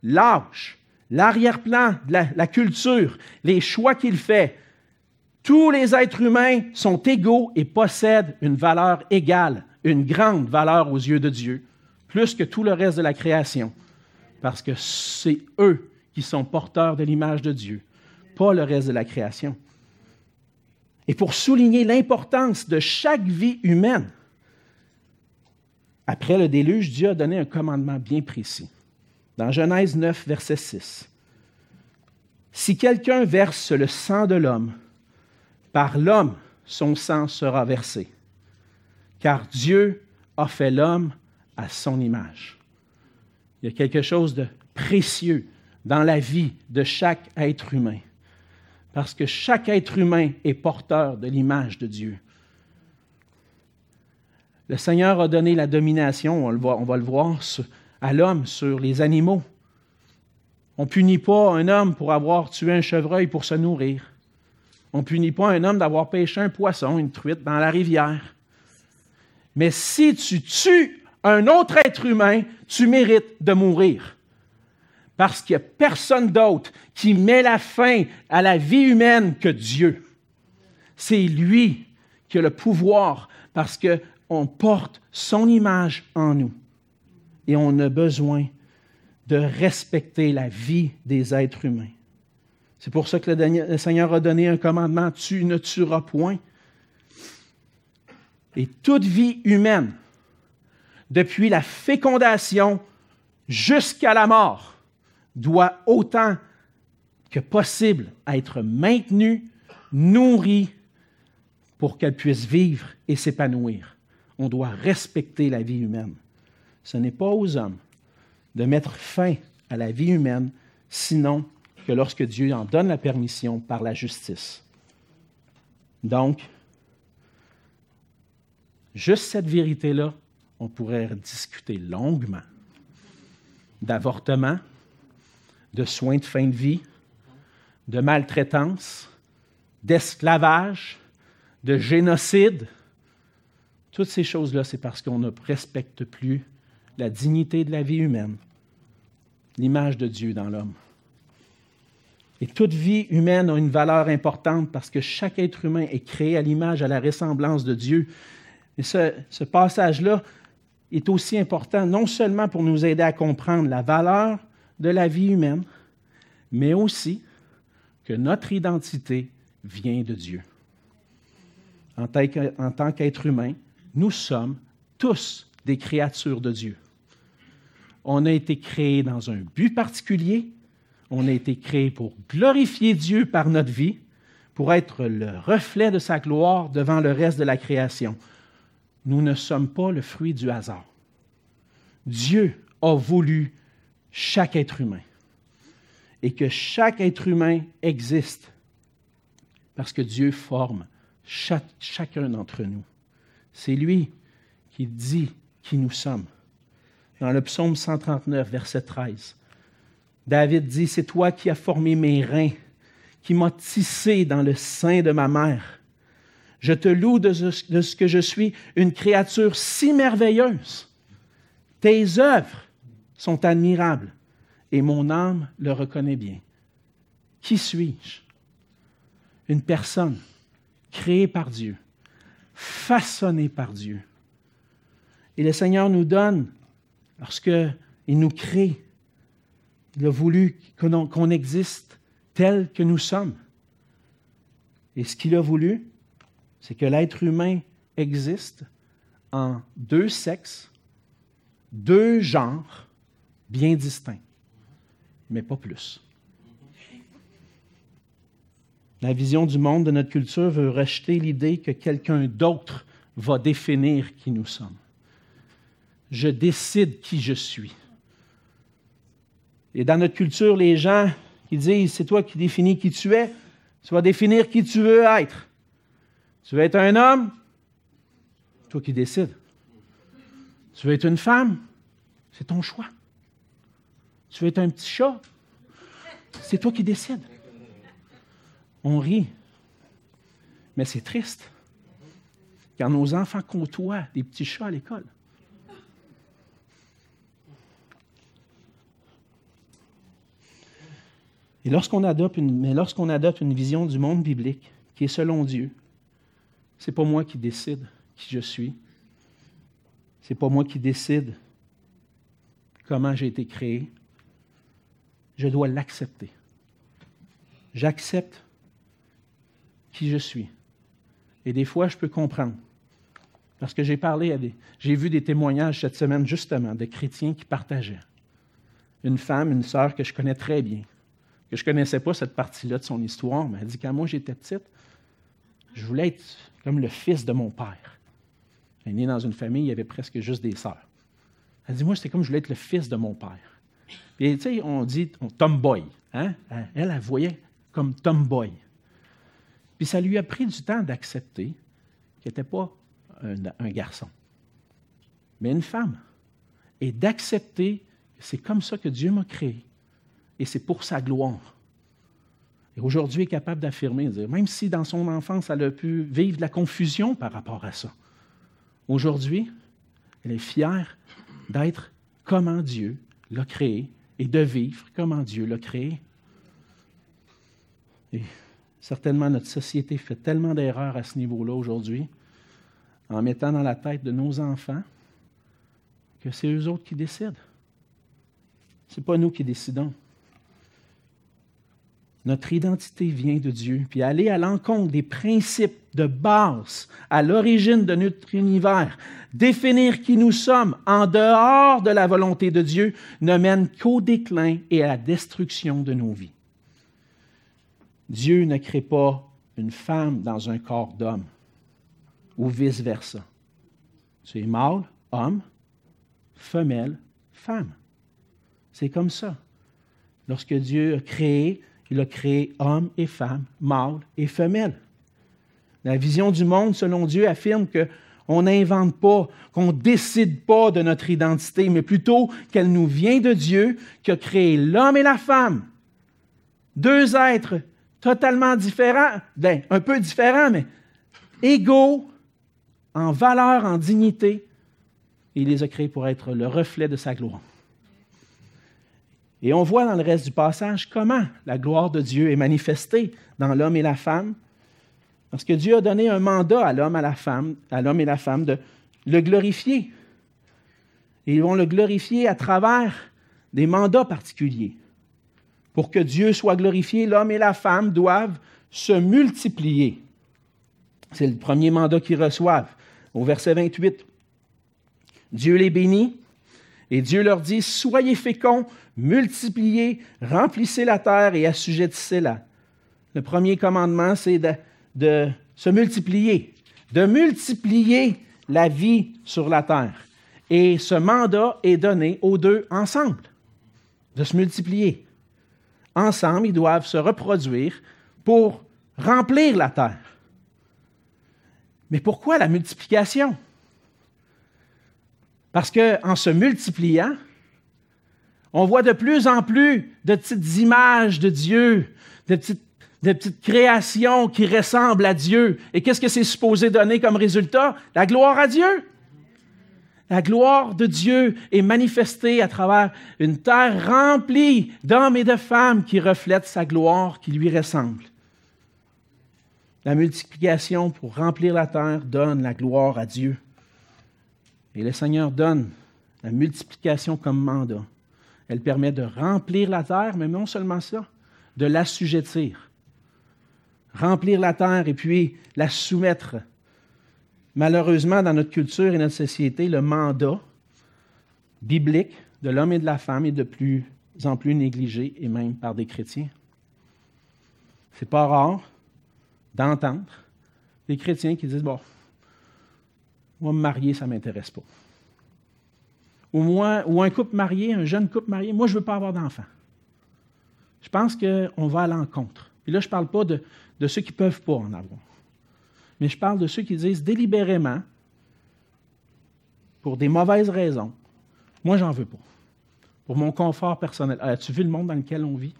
l'âge, l'arrière-plan de la, culture, les choix qu'il fait, tous les êtres humains sont égaux et possèdent une valeur égale, une grande valeur aux yeux de Dieu, plus que tout le reste de la création, parce que c'est eux qui sont porteurs de l'image de Dieu pas le reste de la création. Et pour souligner l'importance de chaque vie humaine, après le déluge, Dieu a donné un commandement bien précis. Dans Genèse 9, verset 6. Si quelqu'un verse le sang de l'homme, par l'homme son sang sera versé, car Dieu a fait l'homme à son image. Il y a quelque chose de précieux dans la vie de chaque être humain parce que chaque être humain est porteur de l'image de Dieu. Le Seigneur a donné la domination, on, va le voir, à l'homme sur les animaux. On ne punit pas un homme pour avoir tué un chevreuil pour se nourrir. On ne punit pas un homme d'avoir pêché un poisson, une truite dans la rivière. Mais si tu tues un autre être humain, tu mérites de mourir parce qu'il n'y a personne d'autre qui met la fin à la vie humaine que Dieu. C'est lui qui a le pouvoir parce qu'on porte son image en nous et on a besoin de respecter la vie des êtres humains. C'est pour ça que le Seigneur a donné un commandement, tu ne tueras point. Et toute vie humaine, depuis la fécondation jusqu'à la mort, doit autant que possible être maintenue, nourrie, pour qu'elle puisse vivre et s'épanouir. On doit respecter la vie humaine. Ce n'est pas aux hommes de mettre fin à la vie humaine, sinon que lorsque Dieu en donne la permission par la justice. Donc, juste cette vérité-là, on pourrait discuter longuement d'avortement, de soins de fin de vie, de maltraitance, d'esclavage, de génocide. Toutes ces choses-là, c'est parce qu'on ne respecte plus la dignité de la vie humaine, l'image de Dieu dans l'homme. Et toute vie humaine a une valeur importante parce que chaque être humain est créé à l'image, à la ressemblance de Dieu. Et ce, ce passage-là est aussi important non seulement pour nous aider à comprendre la valeur de la vie humaine, mais aussi que notre identité vient de Dieu. En tant qu'être humain, nous sommes tous des créatures de Dieu. On a été créés dans un but particulier. On a été créés pour glorifier Dieu par notre vie, pour être le reflet de sa gloire devant le reste de la création. Nous ne sommes pas le fruit du hasard. Dieu a voulu chaque être humain et que chaque être humain existe parce que Dieu forme chacun d'entre nous. C'est lui qui dit qui nous sommes. Dans le psaume 139, verset 13, David dit, C'est toi qui as formé mes reins, qui m'as tissé dans le sein de ma mère. Je te loue de ce, que je suis une créature si merveilleuse. Tes œuvres sont admirables et mon âme le reconnaît bien. Qui suis-je? Une personne créée par Dieu, façonnée par Dieu. Et le Seigneur nous donne, lorsqu'il nous crée, il a voulu qu'on existe tel que nous sommes. Et ce qu'il a voulu, c'est que l'être humain existe en deux sexes, deux genres bien distincts, mais pas plus. La vision du monde de notre culture veut rejeter l'idée que quelqu'un d'autre va définir qui nous sommes. Je décide qui je suis. Et dans notre culture, les gens qui disent c'est toi qui définis qui tu es, tu vas définir qui tu veux être. Tu veux être un homme, toi qui décides. Tu veux être une femme, c'est ton choix. Tu veux être un petit chat, c'est toi qui décides. On rit. Mais c'est triste. Car nos enfants côtoient des petits chats à l'école. Et lorsqu'on adopte une, mais lorsqu'on adopte une vision du monde biblique qui est selon Dieu, c'est pas moi qui décide qui je suis. C'est pas moi qui décide comment j'ai été créé. Je dois l'accepter. J'accepte qui je suis. Et des fois, je peux comprendre. Parce que j'ai parlé à des. J'ai vu des témoignages cette semaine, justement, de chrétiens qui partageaient. Une femme, une sœur que je connais très bien, je ne connaissais pas cette partie-là de son histoire, mais elle dit quand moi j'étais petite, je voulais être comme le fils de mon père. Elle est née dans une famille, il y avait presque juste des sœurs. Elle dit Moi, c'était comme je voulais être le fils de mon père. Puis, tu sais, on dit on, tomboy. Hein? Elle, elle voyait comme tomboy. Puis ça lui a pris du temps d'accepter qu'il n'était pas un, garçon, mais une femme. Et d'accepter que c'est comme ça que Dieu m'a créé. Et c'est pour sa gloire. Et aujourd'hui, est capable d'affirmer, même si dans son enfance, elle a pu vivre de la confusion par rapport à ça, aujourd'hui, elle est fière d'être comment Dieu l'a créé et de vivre comment Dieu l'a créé. Et Certainement, notre société fait tellement d'erreurs à ce niveau-là aujourd'hui, en mettant dans la tête de nos enfants que c'est eux autres qui décident. Ce n'est pas nous qui décidons. Notre identité vient de Dieu, puis aller à l'encontre des principes de base à l'origine de notre univers, définir qui nous sommes en dehors de la volonté de Dieu, ne mène qu'au déclin et à la destruction de nos vies. Dieu ne crée pas une femme dans un corps d'homme, ou vice-versa. Tu es mâle, homme, femelle, femme. C'est comme ça. Lorsque Dieu a créé, il a créé homme et femme, mâle et femelle. La vision du monde, selon Dieu, affirme qu'on n'invente pas, qu'on décide pas de notre identité, mais plutôt qu'elle nous vient de Dieu qui a créé l'homme et la femme. Deux êtres totalement différents, ben, un peu différents, mais égaux en valeur, en dignité. il les a créés pour être le reflet de sa gloire. Et on voit dans le reste du passage comment la gloire de Dieu est manifestée dans l'homme et la femme, parce que Dieu a donné un mandat à l'homme, à la femme, à l'homme et la femme de le glorifier. Et ils vont le glorifier à travers des mandats particuliers. Pour que Dieu soit glorifié, l'homme et la femme doivent se multiplier. C'est le premier mandat qu'ils reçoivent. Au verset 28, Dieu les bénit et Dieu leur dit, Soyez féconds, multipliez, remplissez la terre et assujettissez-la. Le premier commandement, c'est de, se multiplier, de multiplier la vie sur la terre. Et ce mandat est donné aux deux ensemble, de se multiplier. Ensemble, ils doivent se reproduire pour remplir la terre. Mais pourquoi la multiplication? Parce qu'en se multipliant, on voit de plus en plus de petites images de Dieu, de petites, créations qui ressemblent à Dieu. Et qu'est-ce que c'est supposé donner comme résultat? La gloire à Dieu. La gloire de Dieu est manifestée à travers une terre remplie d'hommes et de femmes qui reflètent sa gloire, qui lui ressemblent. La multiplication pour remplir la terre donne la gloire à Dieu. Et le Seigneur donne la multiplication comme mandat. Elle permet de remplir la terre, mais non seulement ça, de l'assujettir. Remplir la terre et puis la soumettre. Malheureusement, dans notre culture et notre société, le mandat biblique de l'homme et de la femme est de plus en plus négligé, et même par des chrétiens. C'est pas rare d'entendre des chrétiens qui disent Bon, moi, me marier, ça ne m'intéresse pas ou, un couple marié, un jeune couple marié, moi, je ne veux pas avoir d'enfant. Je pense qu'on va à l'encontre. Et là, je ne parle pas de, ceux qui ne peuvent pas en avoir. Mais je parle de ceux qui disent délibérément, pour des mauvaises raisons, moi, j'en veux pas. Pour mon confort personnel. As-tu vu le monde dans lequel on vit?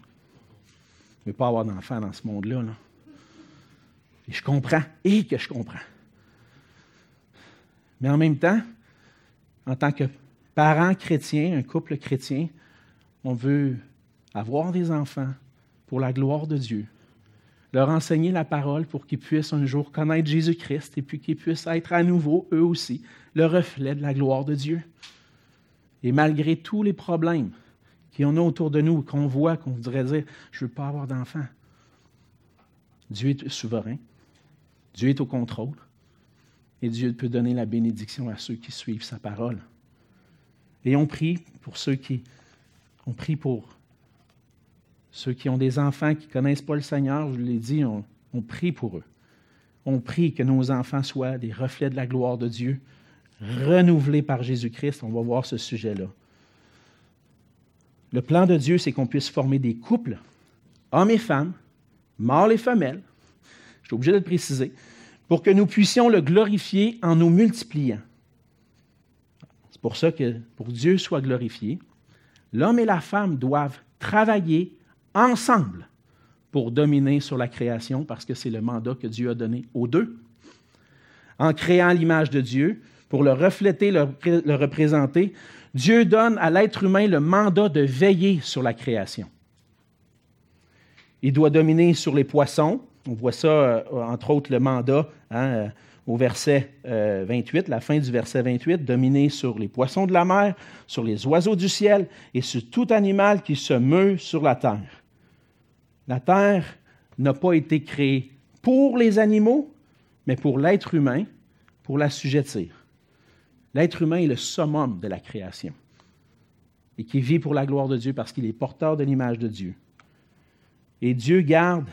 Je ne veux pas avoir d'enfant dans ce monde-là. Là. Et je comprends. Et que je comprends. Mais en même temps, en tant que parents chrétiens, un couple chrétien, on veut avoir des enfants pour la gloire de Dieu, leur enseigner la parole pour qu'ils puissent un jour connaître Jésus-Christ et puis qu'ils puissent être à nouveau, eux aussi, le reflet de la gloire de Dieu. Et malgré tous les problèmes en a autour de nous, qu'on voit, qu'on voudrait dire, je ne veux pas avoir d'enfants, Dieu est souverain, Dieu est au contrôle, et Dieu peut donner la bénédiction à ceux qui suivent sa parole. Et on prie pour ceux qui. On prie pour ceux qui ont des enfants qui ne connaissent pas le Seigneur, je vous l'ai dit, on, prie pour eux. On prie que nos enfants soient des reflets de la gloire de Dieu, renouvelés par Jésus-Christ. On va voir ce sujet-là. Le plan de Dieu, c'est qu'on puisse former des couples, hommes et femmes, mâles et femelles, je suis obligé de le préciser, pour que nous puissions le glorifier en nous multipliant pour ça que pour Dieu soit glorifié, l'homme et la femme doivent travailler ensemble pour dominer sur la création parce que c'est le mandat que Dieu a donné aux deux. En créant l'image de Dieu, pour le refléter, le, le représenter, Dieu donne à l'être humain le mandat de veiller sur la création. Il doit dominer sur les poissons. On voit ça, euh, entre autres, le mandat. Hein, euh, au verset 28, euh, la fin du verset 28, dominer sur les poissons de la mer, sur les oiseaux du ciel et sur tout animal qui se meut sur la terre. La terre n'a pas été créée pour les animaux, mais pour l'être humain, pour l'assujettir. L'être humain est le summum de la création et qui vit pour la gloire de Dieu parce qu'il est porteur de l'image de Dieu. Et Dieu garde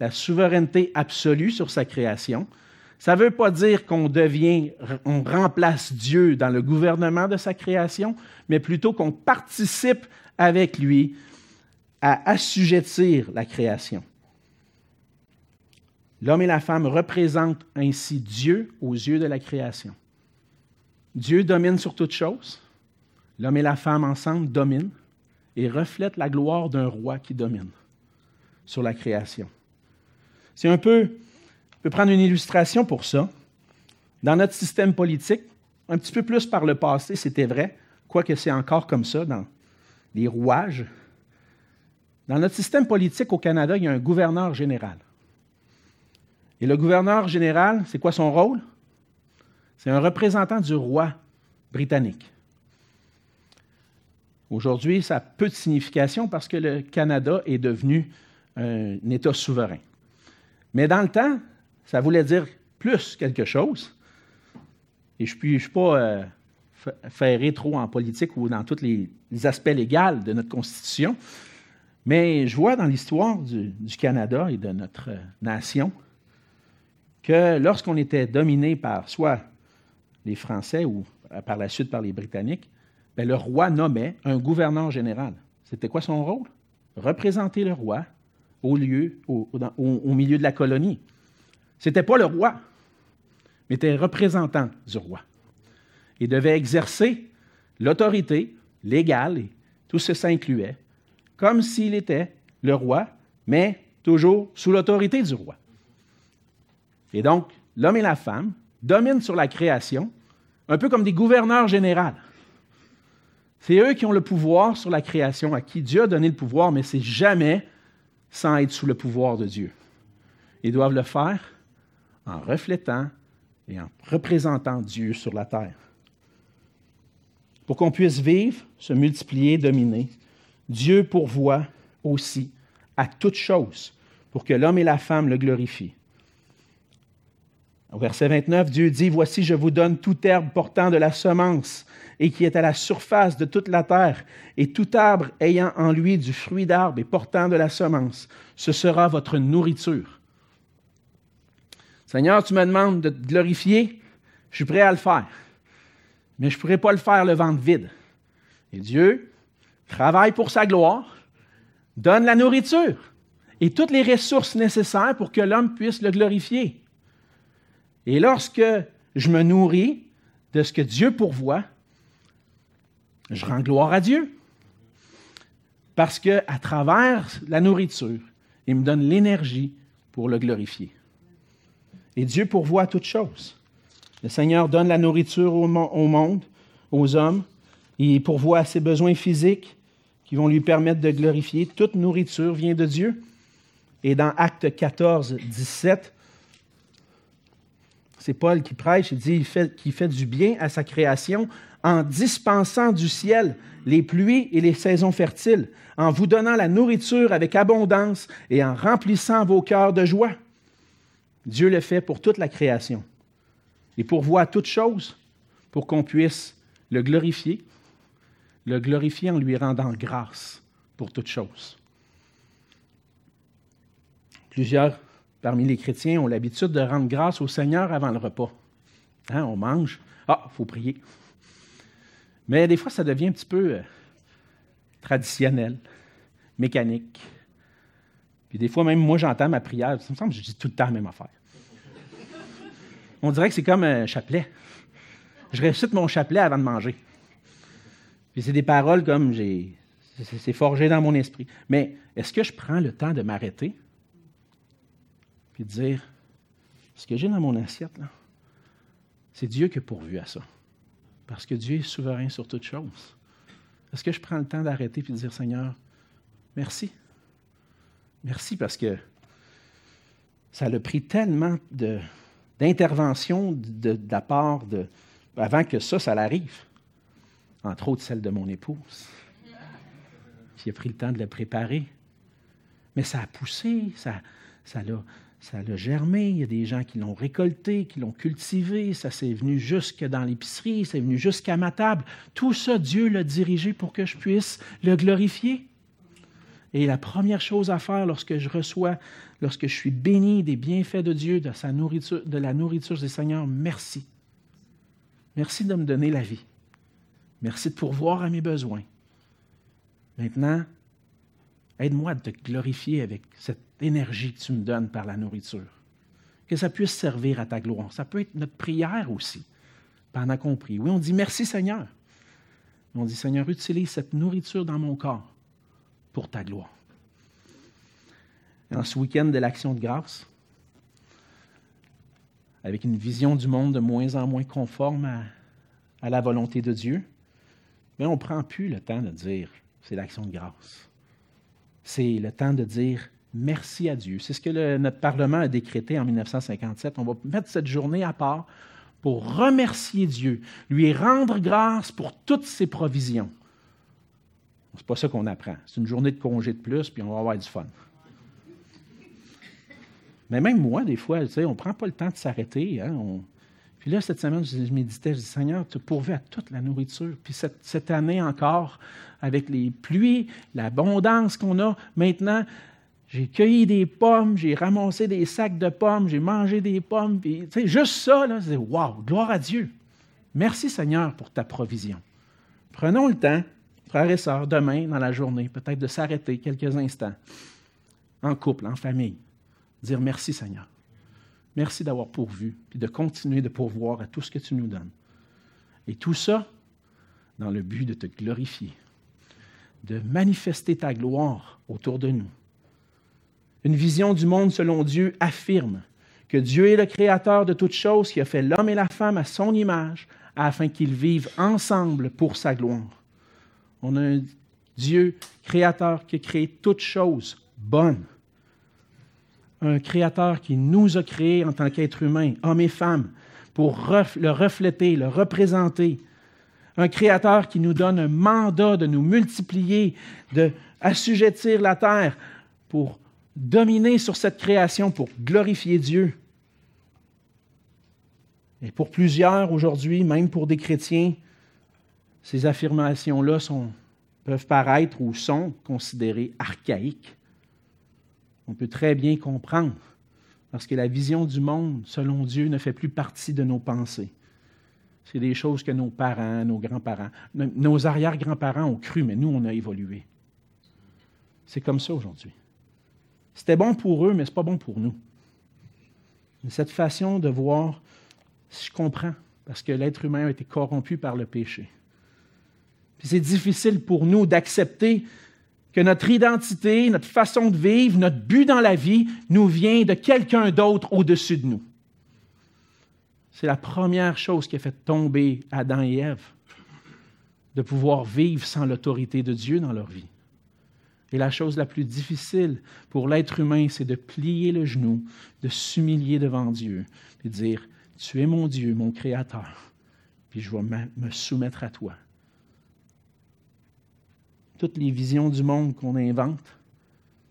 la souveraineté absolue sur sa création. Ça ne veut pas dire qu'on remplace Dieu dans le gouvernement de sa création, mais plutôt qu'on participe avec lui à assujettir la création. L'homme et la femme représentent ainsi Dieu aux yeux de la création. Dieu domine sur toute chose. L'homme et la femme ensemble dominent et reflètent la gloire d'un roi qui domine sur la création. C'est un peu, on peut prendre une illustration pour ça. Dans notre système politique, un petit peu plus par le passé, c'était vrai, quoique c'est encore comme ça dans les rouages. Dans notre système politique au Canada, il y a un gouverneur général. Et le gouverneur général, c'est quoi son rôle? C'est un représentant du roi britannique. Aujourd'hui, ça a peu de signification parce que le Canada est devenu un État souverain. Mais dans le temps, ça voulait dire plus quelque chose. Et je ne suis pas euh, ferré trop en politique ou dans tous les, aspects légaux de notre Constitution, mais je vois dans l'histoire du, Canada et de notre nation que lorsqu'on était dominé par soit les Français ou par la suite par les Britanniques, ben, le roi nommait un gouverneur général. C'était quoi son rôle? Représenter le roi au, lieu, au, au milieu de la colonie. Ce n'était pas le roi, mais était représentant du roi. Il devait exercer l'autorité légale, et tout ça incluait, comme s'il était le roi, mais toujours sous l'autorité du roi. Et donc, l'homme et la femme dominent sur la création, un peu comme des gouverneurs généraux. C'est eux qui ont le pouvoir sur la création, à qui Dieu a donné le pouvoir, mais c'est jamais sans être sous le pouvoir de Dieu. Ils doivent le faire en reflétant et en représentant Dieu sur la terre. Pour qu'on puisse vivre, se multiplier, dominer, Dieu pourvoit aussi à toute chose pour que l'homme et la femme le glorifient. Au verset 29, Dieu dit, Voici, je vous donne toute herbe portant de la semence et qui est à la surface de toute la terre, et tout arbre ayant en lui du fruit d'arbre et portant de la semence. Ce sera votre nourriture. Seigneur, tu me demandes de te glorifier, je suis prêt à le faire, mais je ne pourrai pas le faire le ventre vide. Et Dieu travaille pour sa gloire, donne la nourriture et toutes les ressources nécessaires pour que l'homme puisse le glorifier. Et lorsque je me nourris de ce que Dieu pourvoit, je rends gloire à Dieu. Parce qu'à travers la nourriture, il me donne l'énergie pour le glorifier. Et Dieu pourvoit toutes choses. Le Seigneur donne la nourriture au, monde, aux hommes. Il pourvoit à ses besoins physiques qui vont lui permettre de glorifier. Toute nourriture vient de Dieu. Et dans Acte 14, 17, c'est Paul qui prêche, il dit qu'il fait du bien à sa création en dispensant du ciel les pluies et les saisons fertiles, en vous donnant la nourriture avec abondance et en remplissant vos cœurs de joie. Dieu le fait pour toute la création et pour voir toutes choses, pour qu'on puisse le glorifier, le glorifier en lui rendant grâce pour toutes choses. Plusieurs parmi les chrétiens ont l'habitude de rendre grâce au Seigneur avant le repas. Hein, on mange. Ah, il faut prier. Mais des fois, ça devient un petit peu euh, traditionnel, mécanique. Puis des fois, même moi, j'entends ma prière. Ça me semble que je dis tout le temps la même affaire. On dirait que c'est comme un chapelet. Je récite mon chapelet avant de manger. Puis c'est des paroles comme j'ai. C'est forgé dans mon esprit. Mais est-ce que je prends le temps de m'arrêter? Puis de dire, ce que j'ai dans mon assiette, là, c'est Dieu qui a pourvu à ça. Parce que Dieu est souverain sur toutes choses. Est-ce que je prends le temps d'arrêter et de dire, Seigneur, merci? Merci parce que ça a pris tellement d'intervention de, la part de, avant que ça, ça l'arrive. Entre autres, celle de mon épouse, qui a pris le temps de le préparer. Mais ça a poussé, ça, ça l'a ça l'a germé, il y a des gens qui l'ont récolté, qui l'ont cultivé, ça s'est venu jusque dans l'épicerie, c'est venu jusqu'à ma table. Tout ça, Dieu l'a dirigé pour que je puisse le glorifier. Et la première chose à faire lorsque je reçois, lorsque je suis béni des bienfaits de Dieu, de, sa nourriture, de la nourriture des Seigneurs, merci. Merci de me donner la vie. Merci de pourvoir à mes besoins. Maintenant, aide-moi à te glorifier avec cette énergie que tu me donnes par la nourriture. Que ça puisse servir à ta gloire. Ça peut être notre prière aussi, pendant qu'on prie. Oui, on dit merci Seigneur. On dit Seigneur, utilise cette nourriture dans mon corps pour ta gloire. En ce week-end de l'action de grâce, avec une vision du monde de moins en moins conforme à, à la volonté de Dieu, mais on ne prend plus le temps de dire c'est l'action de grâce. C'est le temps de dire merci à Dieu. C'est ce que notre Parlement a décrété en 1957. On va mettre cette journée à part pour remercier Dieu, lui rendre grâce pour toutes ses provisions. C'est pas ça qu'on apprend. C'est une journée de congé de plus, puis on va avoir du fun. Mais même moi, des fois, on ne prend pas le temps de s'arrêter. Hein, là, cette semaine, je méditais, je dis, Seigneur, tu pourvu à toute la nourriture. Puis cette, cette année encore, avec les pluies, l'abondance qu'on a, maintenant, j'ai cueilli des pommes, j'ai ramassé des sacs de pommes, j'ai mangé des pommes. Puis, juste ça, là, c'est wow, gloire à Dieu. Merci Seigneur pour ta provision. Prenons le temps, frères et sœurs, demain, dans la journée, peut-être de s'arrêter quelques instants, en couple, en famille, dire merci Seigneur. Merci d'avoir pourvu, puis de continuer de pourvoir à tout ce que tu nous donnes. Et tout ça dans le but de te glorifier, de manifester ta gloire autour de nous une vision du monde selon Dieu affirme que Dieu est le créateur de toutes choses, qui a fait l'homme et la femme à son image, afin qu'ils vivent ensemble pour sa gloire. On a un Dieu créateur qui a créé toutes choses bonnes. Un créateur qui nous a créés en tant qu'êtres humains, hommes et femmes, pour le refléter, le représenter. Un créateur qui nous donne un mandat de nous multiplier, de assujettir la terre pour dominer sur cette création pour glorifier Dieu. Et pour plusieurs aujourd'hui, même pour des chrétiens, ces affirmations-là peuvent paraître ou sont considérées archaïques. On peut très bien comprendre, parce que la vision du monde, selon Dieu, ne fait plus partie de nos pensées. C'est des choses que nos parents, nos grands-parents, nos arrière-grands-parents ont cru, mais nous, on a évolué. C'est comme ça aujourd'hui. C'était bon pour eux, mais ce n'est pas bon pour nous. cette façon de voir, je comprends, parce que l'être humain a été corrompu par le péché. c'est difficile pour nous d'accepter notre identité, notre façon de vivre, notre but dans la vie nous vient de quelqu'un d'autre au-dessus de nous. C'est la première chose qui a fait tomber Adam et Ève, de pouvoir vivre sans l'autorité de Dieu dans leur vie. Et la chose la plus difficile pour l'être humain, c'est de plier le genou, de s'humilier devant Dieu, et de dire, tu es mon Dieu, mon Créateur, puis je vais me soumettre à toi. Toutes les visions du monde qu'on invente,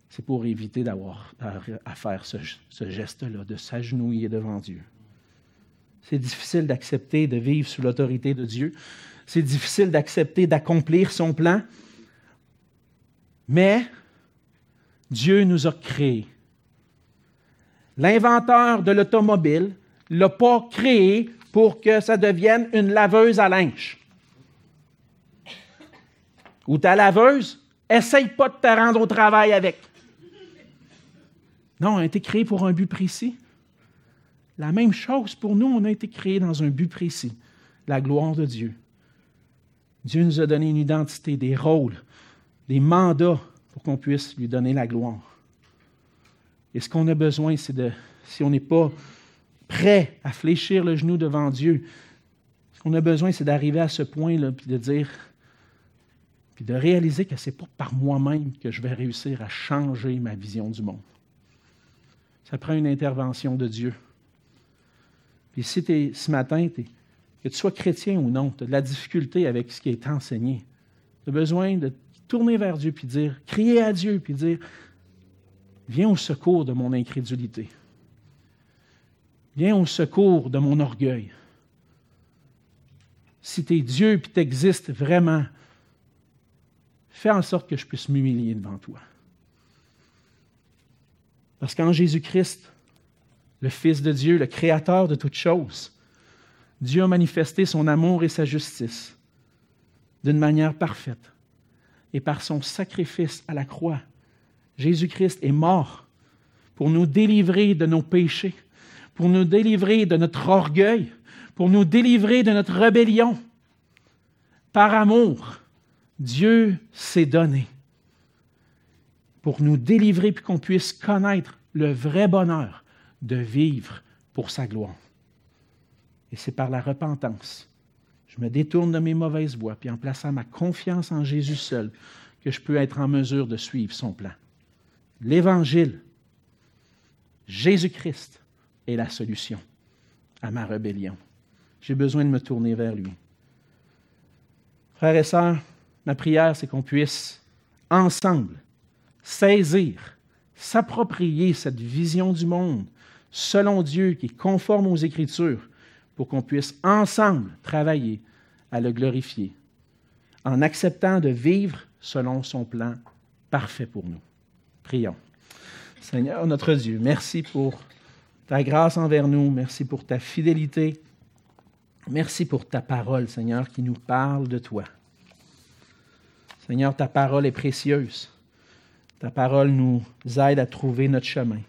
c'est pour éviter d'avoir à, faire ce, geste-là, de s'agenouiller devant Dieu. C'est difficile d'accepter de vivre sous l'autorité de Dieu. C'est difficile d'accepter d'accomplir son plan. Mais Dieu nous a créés. L'inventeur de l'automobile ne l'a pas créé pour que ça devienne une laveuse à linge. Ou ta laveuse, essaye pas de te rendre au travail avec. Non, on a été créé pour un but précis. La même chose pour nous, on a été créé dans un but précis, la gloire de Dieu. Dieu nous a donné une identité, des rôles, des mandats pour qu'on puisse lui donner la gloire. Et ce qu'on a besoin, c'est de, si on n'est pas prêt à fléchir le genou devant Dieu, ce qu'on a besoin, c'est d'arriver à ce point-là, puis de dire, puis de réaliser que ce n'est pas par moi-même que je vais réussir à changer ma vision du monde. Ça prend une intervention de Dieu. Puis si es, ce matin, que tu sois chrétien ou non, tu as de la difficulté avec ce qui est enseigné, tu as besoin de tourner vers Dieu, puis dire, crier à Dieu, puis dire, Viens au secours de mon incrédulité. Viens au secours de mon orgueil. Si tu es Dieu et tu existes vraiment, fais en sorte que je puisse m'humilier devant toi. Parce qu'en Jésus-Christ, le Fils de Dieu, le Créateur de toutes choses, Dieu a manifesté son amour et sa justice d'une manière parfaite. Et par son sacrifice à la croix, Jésus-Christ est mort pour nous délivrer de nos péchés, pour nous délivrer de notre orgueil, pour nous délivrer de notre rébellion. Par amour, Dieu s'est donné pour nous délivrer puis qu'on puisse connaître le vrai bonheur de vivre pour sa gloire. Et c'est par la repentance. Je me détourne de mes mauvaises voies, puis en plaçant ma confiance en Jésus seul, que je peux être en mesure de suivre son plan. L'Évangile, Jésus-Christ est la solution à ma rébellion. J'ai besoin de me tourner vers lui. Frères et sœurs, ma prière, c'est qu'on puisse ensemble saisir, s'approprier cette vision du monde selon Dieu qui est conforme aux Écritures pour qu'on puisse ensemble travailler à le glorifier en acceptant de vivre selon son plan parfait pour nous. Prions. Seigneur notre Dieu, merci pour ta grâce envers nous, merci pour ta fidélité, merci pour ta parole, Seigneur, qui nous parle de toi. Seigneur, ta parole est précieuse. Ta parole nous aide à trouver notre chemin.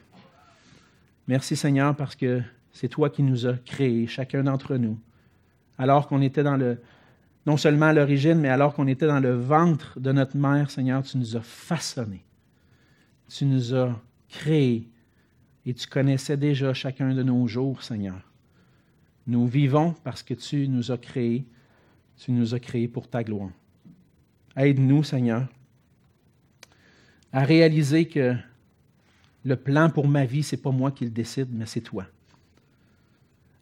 Merci Seigneur parce que c'est toi qui nous as créés, chacun d'entre nous, alors qu'on était dans le, non seulement à l'origine, mais alors qu'on était dans le ventre de notre mère, Seigneur, tu nous as façonnés. Tu nous as créés et tu connaissais déjà chacun de nos jours, Seigneur. Nous vivons parce que tu nous as créés, tu nous as créés pour ta gloire. Aide-nous, Seigneur, à réaliser que le plan pour ma vie, ce n'est pas moi qui le décide, mais c'est toi.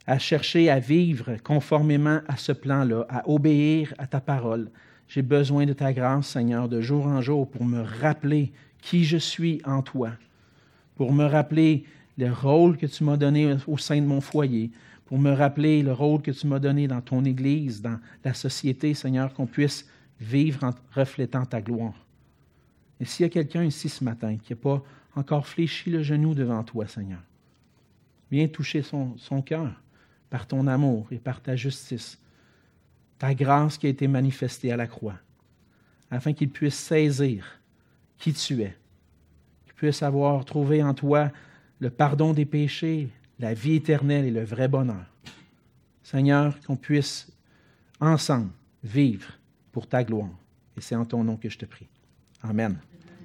À chercher à vivre conformément à ce plan-là, à obéir à ta parole. J'ai besoin de ta grâce, Seigneur, de jour en jour pour me rappeler qui je suis en toi, pour me rappeler le rôle que tu m'as donné au sein de mon foyer, pour me rappeler le rôle que tu m'as donné dans ton Église, dans la société, Seigneur, qu'on puisse vivre en reflétant ta gloire. Et s'il y a quelqu'un ici ce matin qui n'a pas encore fléchi le genou devant toi, Seigneur, viens toucher son, son cœur par ton amour et par ta justice, ta grâce qui a été manifestée à la croix, afin qu'il puisse saisir qui tu es, qu'il puisse avoir trouvé en toi le pardon des péchés, la vie éternelle et le vrai bonheur. Seigneur, qu'on puisse ensemble vivre pour ta gloire. Et c'est en ton nom que je te prie. Amen.